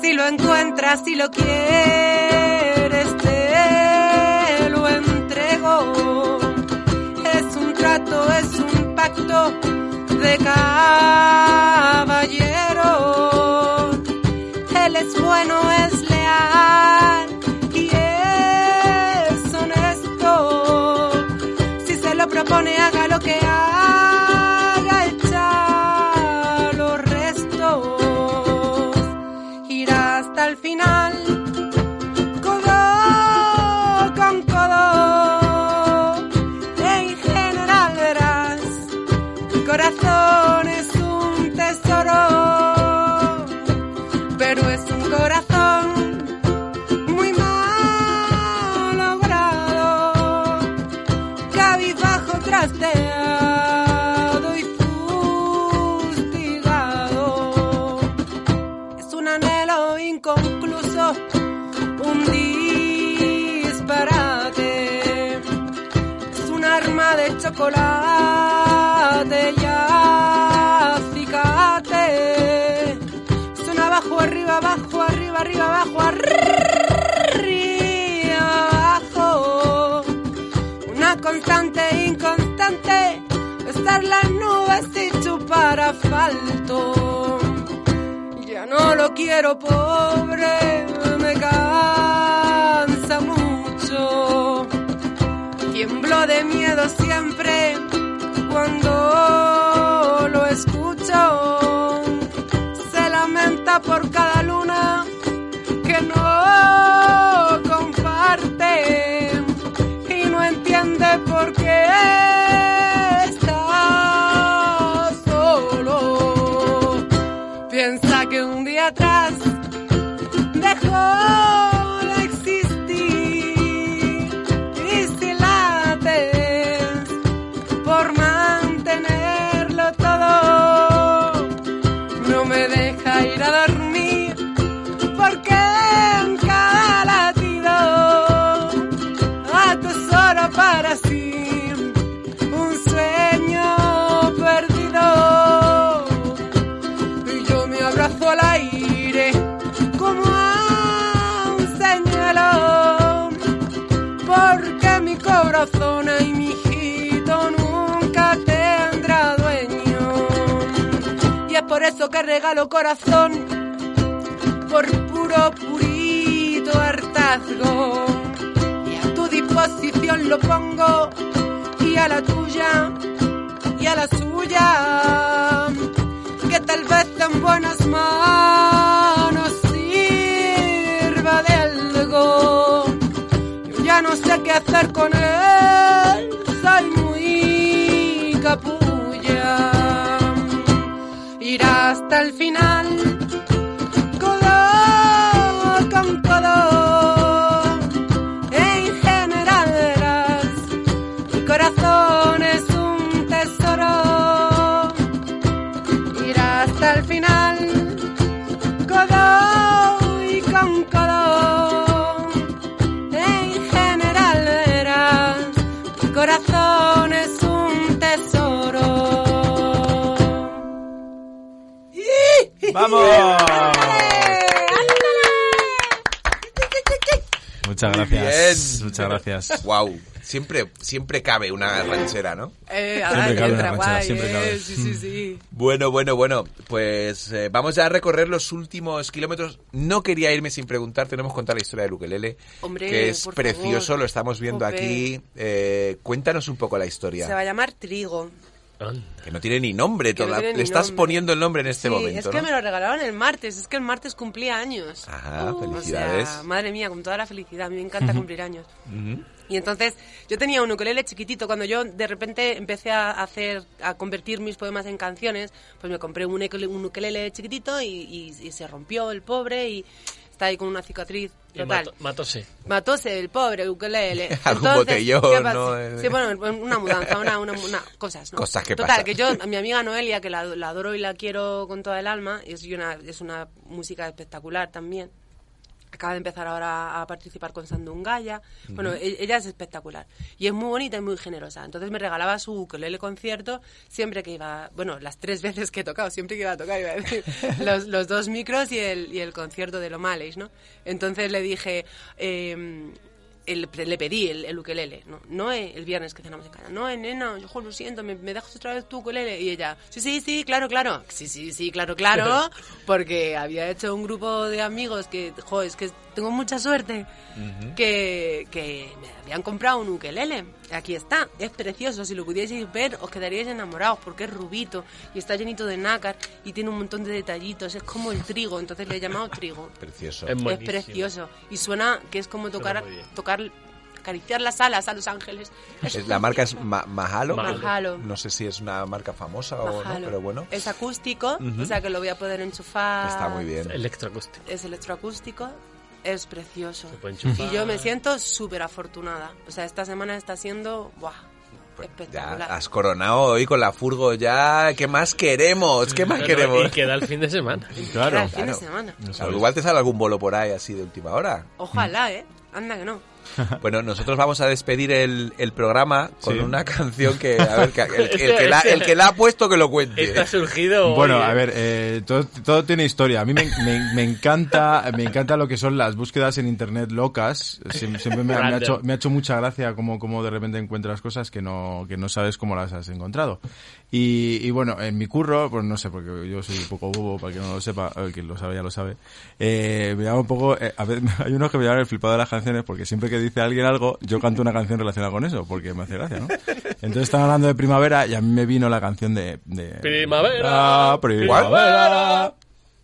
Si lo encuentras, si lo quieres, te lo entrego. Es un trato, es un pacto de caballero. Él es bueno, es chocolate y acicate. Suena abajo, arriba, abajo, arriba, arriba, abajo, arriba, abajo. Una constante inconstante, estar las nubes y chupar asfalto. Ya no lo quiero, pobre, me cansa Tiemblo de miedo siempre cuando lo escucho. Se lamenta por cada luna que regalo corazón por puro purito hartazgo. Y a tu disposición lo pongo y a la tuya y a la suya que tal vez en buenas manos sirva de algo. Yo ya no sé qué hacer con él hasta el final ¡Vamos! Muchas gracias. Bien. Muchas gracias. Wow. Siempre, siempre cabe una ranchera, ¿no? Eh, Siempre cabe una ranchera, guay, siempre eh, cabe. Sí, sí, sí. Bueno, bueno, bueno. Pues eh, vamos ya a recorrer los últimos kilómetros. No quería irme sin preguntar. Tenemos que contar la historia de Lukelele, Hombre, que es por precioso. favor. Lo estamos viendo aquí. Eh, cuéntanos un poco la historia. Se va a llamar Trigo. Que no tiene ni nombre. Que no toda- tiene Le ni estás nombre. poniendo el nombre en este sí, momento. es que ¿no? me lo regalaron el martes. Es que el martes cumplía años. Ajá, O felicidades. sea, madre mía, con toda la felicidad. A mí me encanta cumplir años. Y entonces yo tenía un ukulele chiquitito. Cuando yo de repente empecé a hacer, a convertir mis poemas en canciones, pues me compré un ukulele, un ukelele chiquitito y, y- y se rompió el pobre y está ahí con una cicatriz Y total. matóse. Matóse el pobre ukelele. Algún botellón, ¿qué pasa? ¿no? Sí, bueno, una mudanza, una, una, una- cosas, ¿no? Cosas que Total, pasan. que yo, a mi amiga Noelia, que la, la adoro y la quiero con toda el alma, es una, es una música espectacular también. Acaba de empezar ahora a participar con Sandungaya. Bueno, e- ella es espectacular. Y es muy bonita y muy generosa. Entonces me regalaba su ukulele concierto siempre que iba... Bueno, las tres veces que he tocado, siempre que iba a tocar, iba a decir. los, los dos micros y el, y el concierto de Lomales, ¿no? Entonces le dije... eh, el- le pedí el, el ukelele, ¿no? Noé, el viernes que cenamos en casa. Noé, nena, yo lo siento, ¿me, me dejas otra vez tu ukelele? Y ella, sí, sí, sí, claro, claro. Sí, sí, sí, claro, claro. Porque había hecho un grupo de amigos que, jo, es que tengo mucha suerte que, que me habían comprado un ukelele. Aquí está, es precioso. Si lo pudieseis ver, os quedaríais enamorados porque es rubito y está llenito de nácar y tiene un montón de detallitos. Es como el trigo, entonces le he llamado trigo. Precioso. Es Es precioso. Y suena que es como tocar, bien. Tocar acariciar las alas a los ángeles. Es- la marca es Ma- Mahalo. Mahalo. No sé si es una marca famosa o no, Mahalo. pero bueno. Es acústico, Ujú. o sea que lo voy a poder enchufar. Está muy bien. Electroacústico. Es electroacústico, es precioso. puede enchufar. Y yo me siento súper afortunada. O sea, esta semana está siendo, ¡buah! Ya Espectacular. has coronado hoy con la furgo ya. ¿Qué más queremos? ¿Qué más No, no, queremos? Y queda el fin de semana. Claro, Queda el fin de semana. Claro, igual te sale algún bolo por ahí así de última hora. Ojalá, ¿eh? Anda que no. Bueno, nosotros vamos a despedir el, el programa con Sí. una canción que, a ver, que- el, el que la, el que la ha puesto que lo cuente. Está surgido. Bueno, a ¿eh? ver, eh, todo, todo tiene historia. A mí me, me- me encanta, me encanta lo que son las búsquedas en internet locas. Siem- Siempre me, me ha, Random. hecho, me ha hecho mucha gracia como, como de repente encuentras cosas que no, que no sabes cómo las has encontrado. Y, y bueno, en mi curro, pues no sé, porque yo soy un poco bobo, para que no lo sepa, el que lo sabe ya lo sabe. Eh, me llama un poco, eh, a ver, hay unos que me llaman el flipado de las canciones porque siempre que dice alguien algo, yo canto una canción relacionada con eso, porque me hace gracia, ¿no? Entonces estaban hablando de primavera y a mí me vino la canción de, de Primavera. Ah, primavera.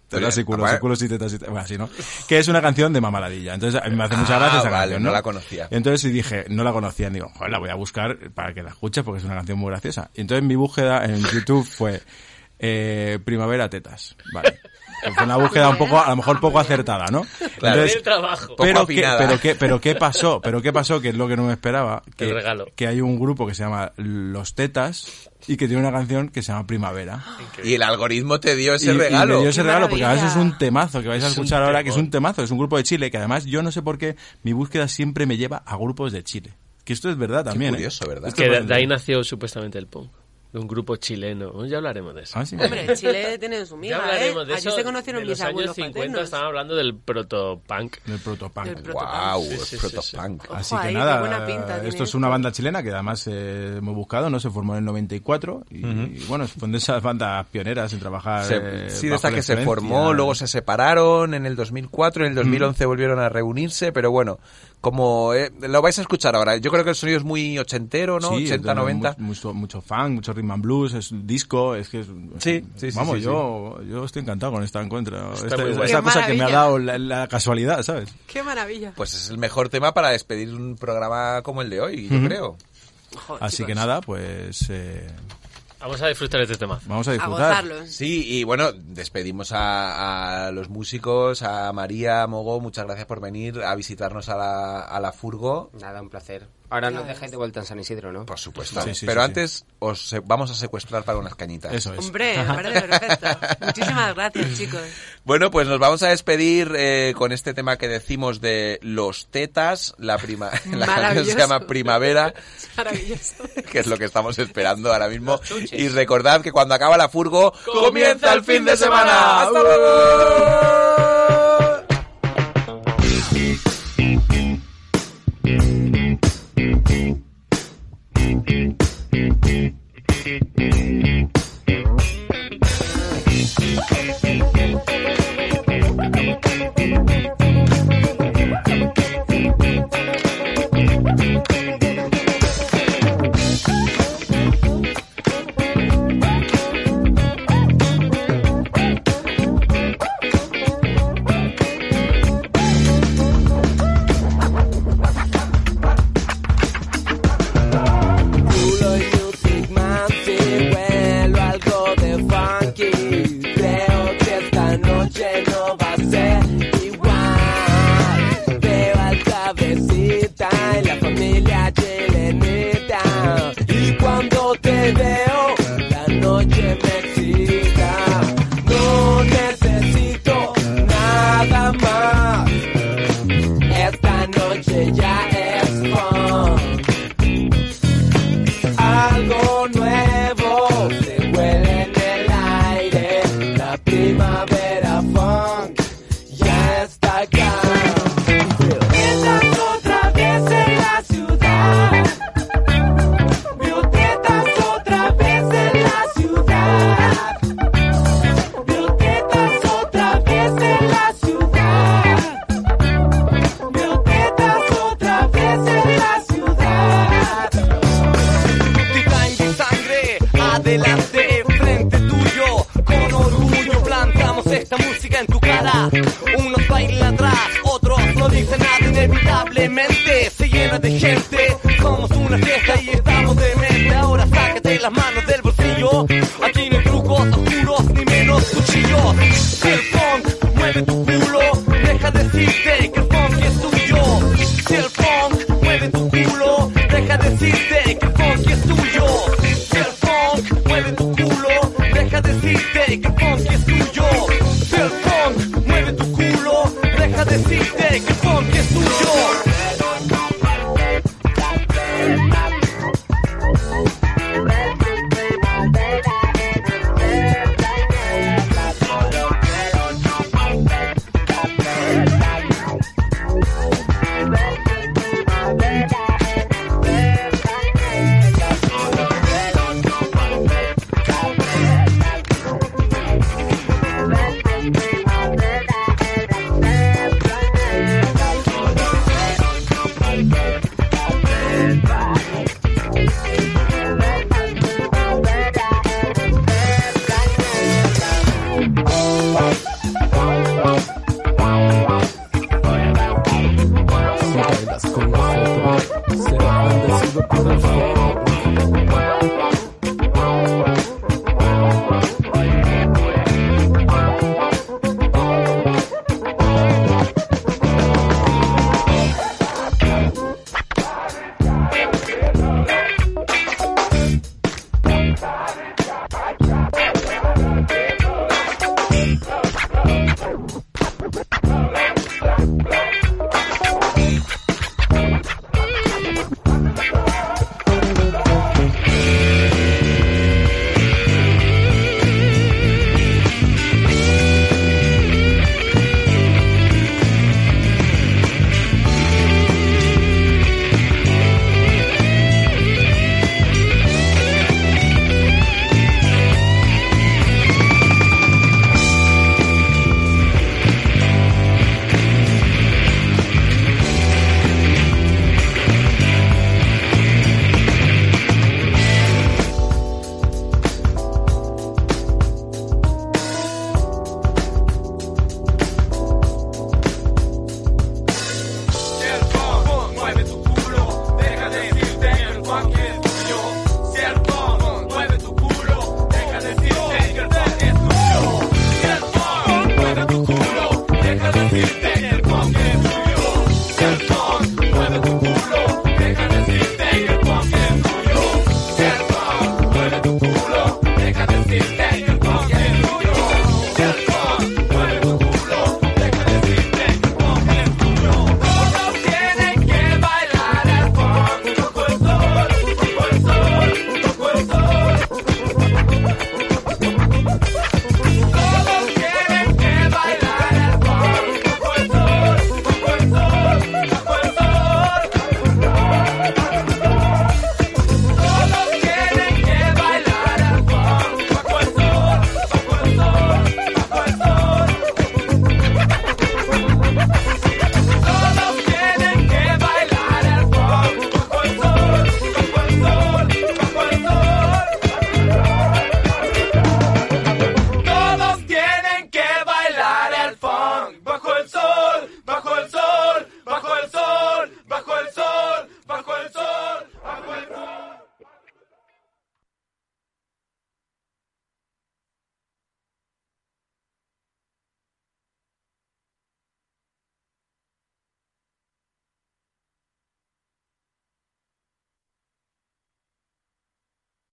Tetas y culos, y culos y tetas y tetas. Bueno, así, ¿no? Que es una canción de Mamaladilla. Entonces, a mí me hace mucha Ah, gracia esa vale, canción, no ¿no? la conocía. Entonces, y dije, no la conocía. Y digo, joder, la voy a buscar para que la escuches porque es una canción muy graciosa. Y entonces mi búsqueda en YouTube fue eh, Primavera Tetas. Vale. Pues Fue una búsqueda un poco, a lo mejor poco acertada, ¿no? Claro. Del trabajo. Poco pero, ¿qué, pero, qué, pero qué pasó, pero qué pasó, que es lo que no me esperaba, que, El regalo. que hay un grupo que se llama Los Tetas y que tiene una canción que se llama Primavera. Y el algoritmo te dio ese Y- y regalo. me dio ese Qué regalo porque además es maravilla. un temazo que vais a Es escuchar ahora, que es un temazo, es un grupo de Chile, que además yo no sé por qué mi búsqueda siempre me lleva a grupos de Chile. Que esto es verdad también. ¿eh? curioso, ¿verdad? Esto Que es de, de ahí nació supuestamente el punk. De un grupo chileno. Ya hablaremos de eso. Ah, sí. Hombre, Chile tiene su Ya miga, ¿eh? hablaremos de Allí eso. se conocieron de mis los años abuelos 50 paternos. estaban hablando del protopunk. Del protopunk. Del protopunk. Wow, Sí, el sí, sí, protopunk. Así Ojo que ahí, qué nada, buena pinta tiene esto es esto. una banda chilena que además eh, hemos buscado, ¿no? Se formó en el 94 y, y, bueno, fue de esas bandas pioneras en trabajar. Se- eh, sí, de bajo esta la que se influencia. formó, luego se separaron en el 2004, en el 2011 volvieron a reunirse, pero bueno, como eh, lo vais a escuchar ahora, yo creo que el sonido es muy ochentero, ¿no? Sí, 80, tiene 90. mu- Mucho, mucho funk, mucho rhythm and blues, es un disco, es que es, Sí, sí, sí, Vamos, sí, yo, yo estoy encantado con esta encuentro. Está Esta- bueno. cosa que me ha dado la, la casualidad, ¿sabes? Qué maravilla. Pues es el mejor tema para despedir un programa como el de hoy, yo creo. Así que nada, pues eh, Vamos a disfrutar de este tema. vamos a disfrutar. Sí, y bueno, despedimos a, a los músicos, a María, a Mogo, muchas gracias por venir a visitarnos a la, a la Furgo. Nada, un placer. Ahora nos dejáis de vuelta en San Isidro, ¿no? Por supuesto. Sí, sí, Pero sí, antes os se- vamos a secuestrar para unas cañitas. Eso es. Hombre, me parece perfecto. Muchísimas gracias, chicos. Bueno, pues nos vamos a despedir eh, con este tema que decimos de los tetas. La, prima, la canción se llama Primavera, Maravilloso. que es lo que estamos esperando ahora mismo. Y recordad que cuando acaba la furgo, comienza el fin de semana. ¡Hasta luego!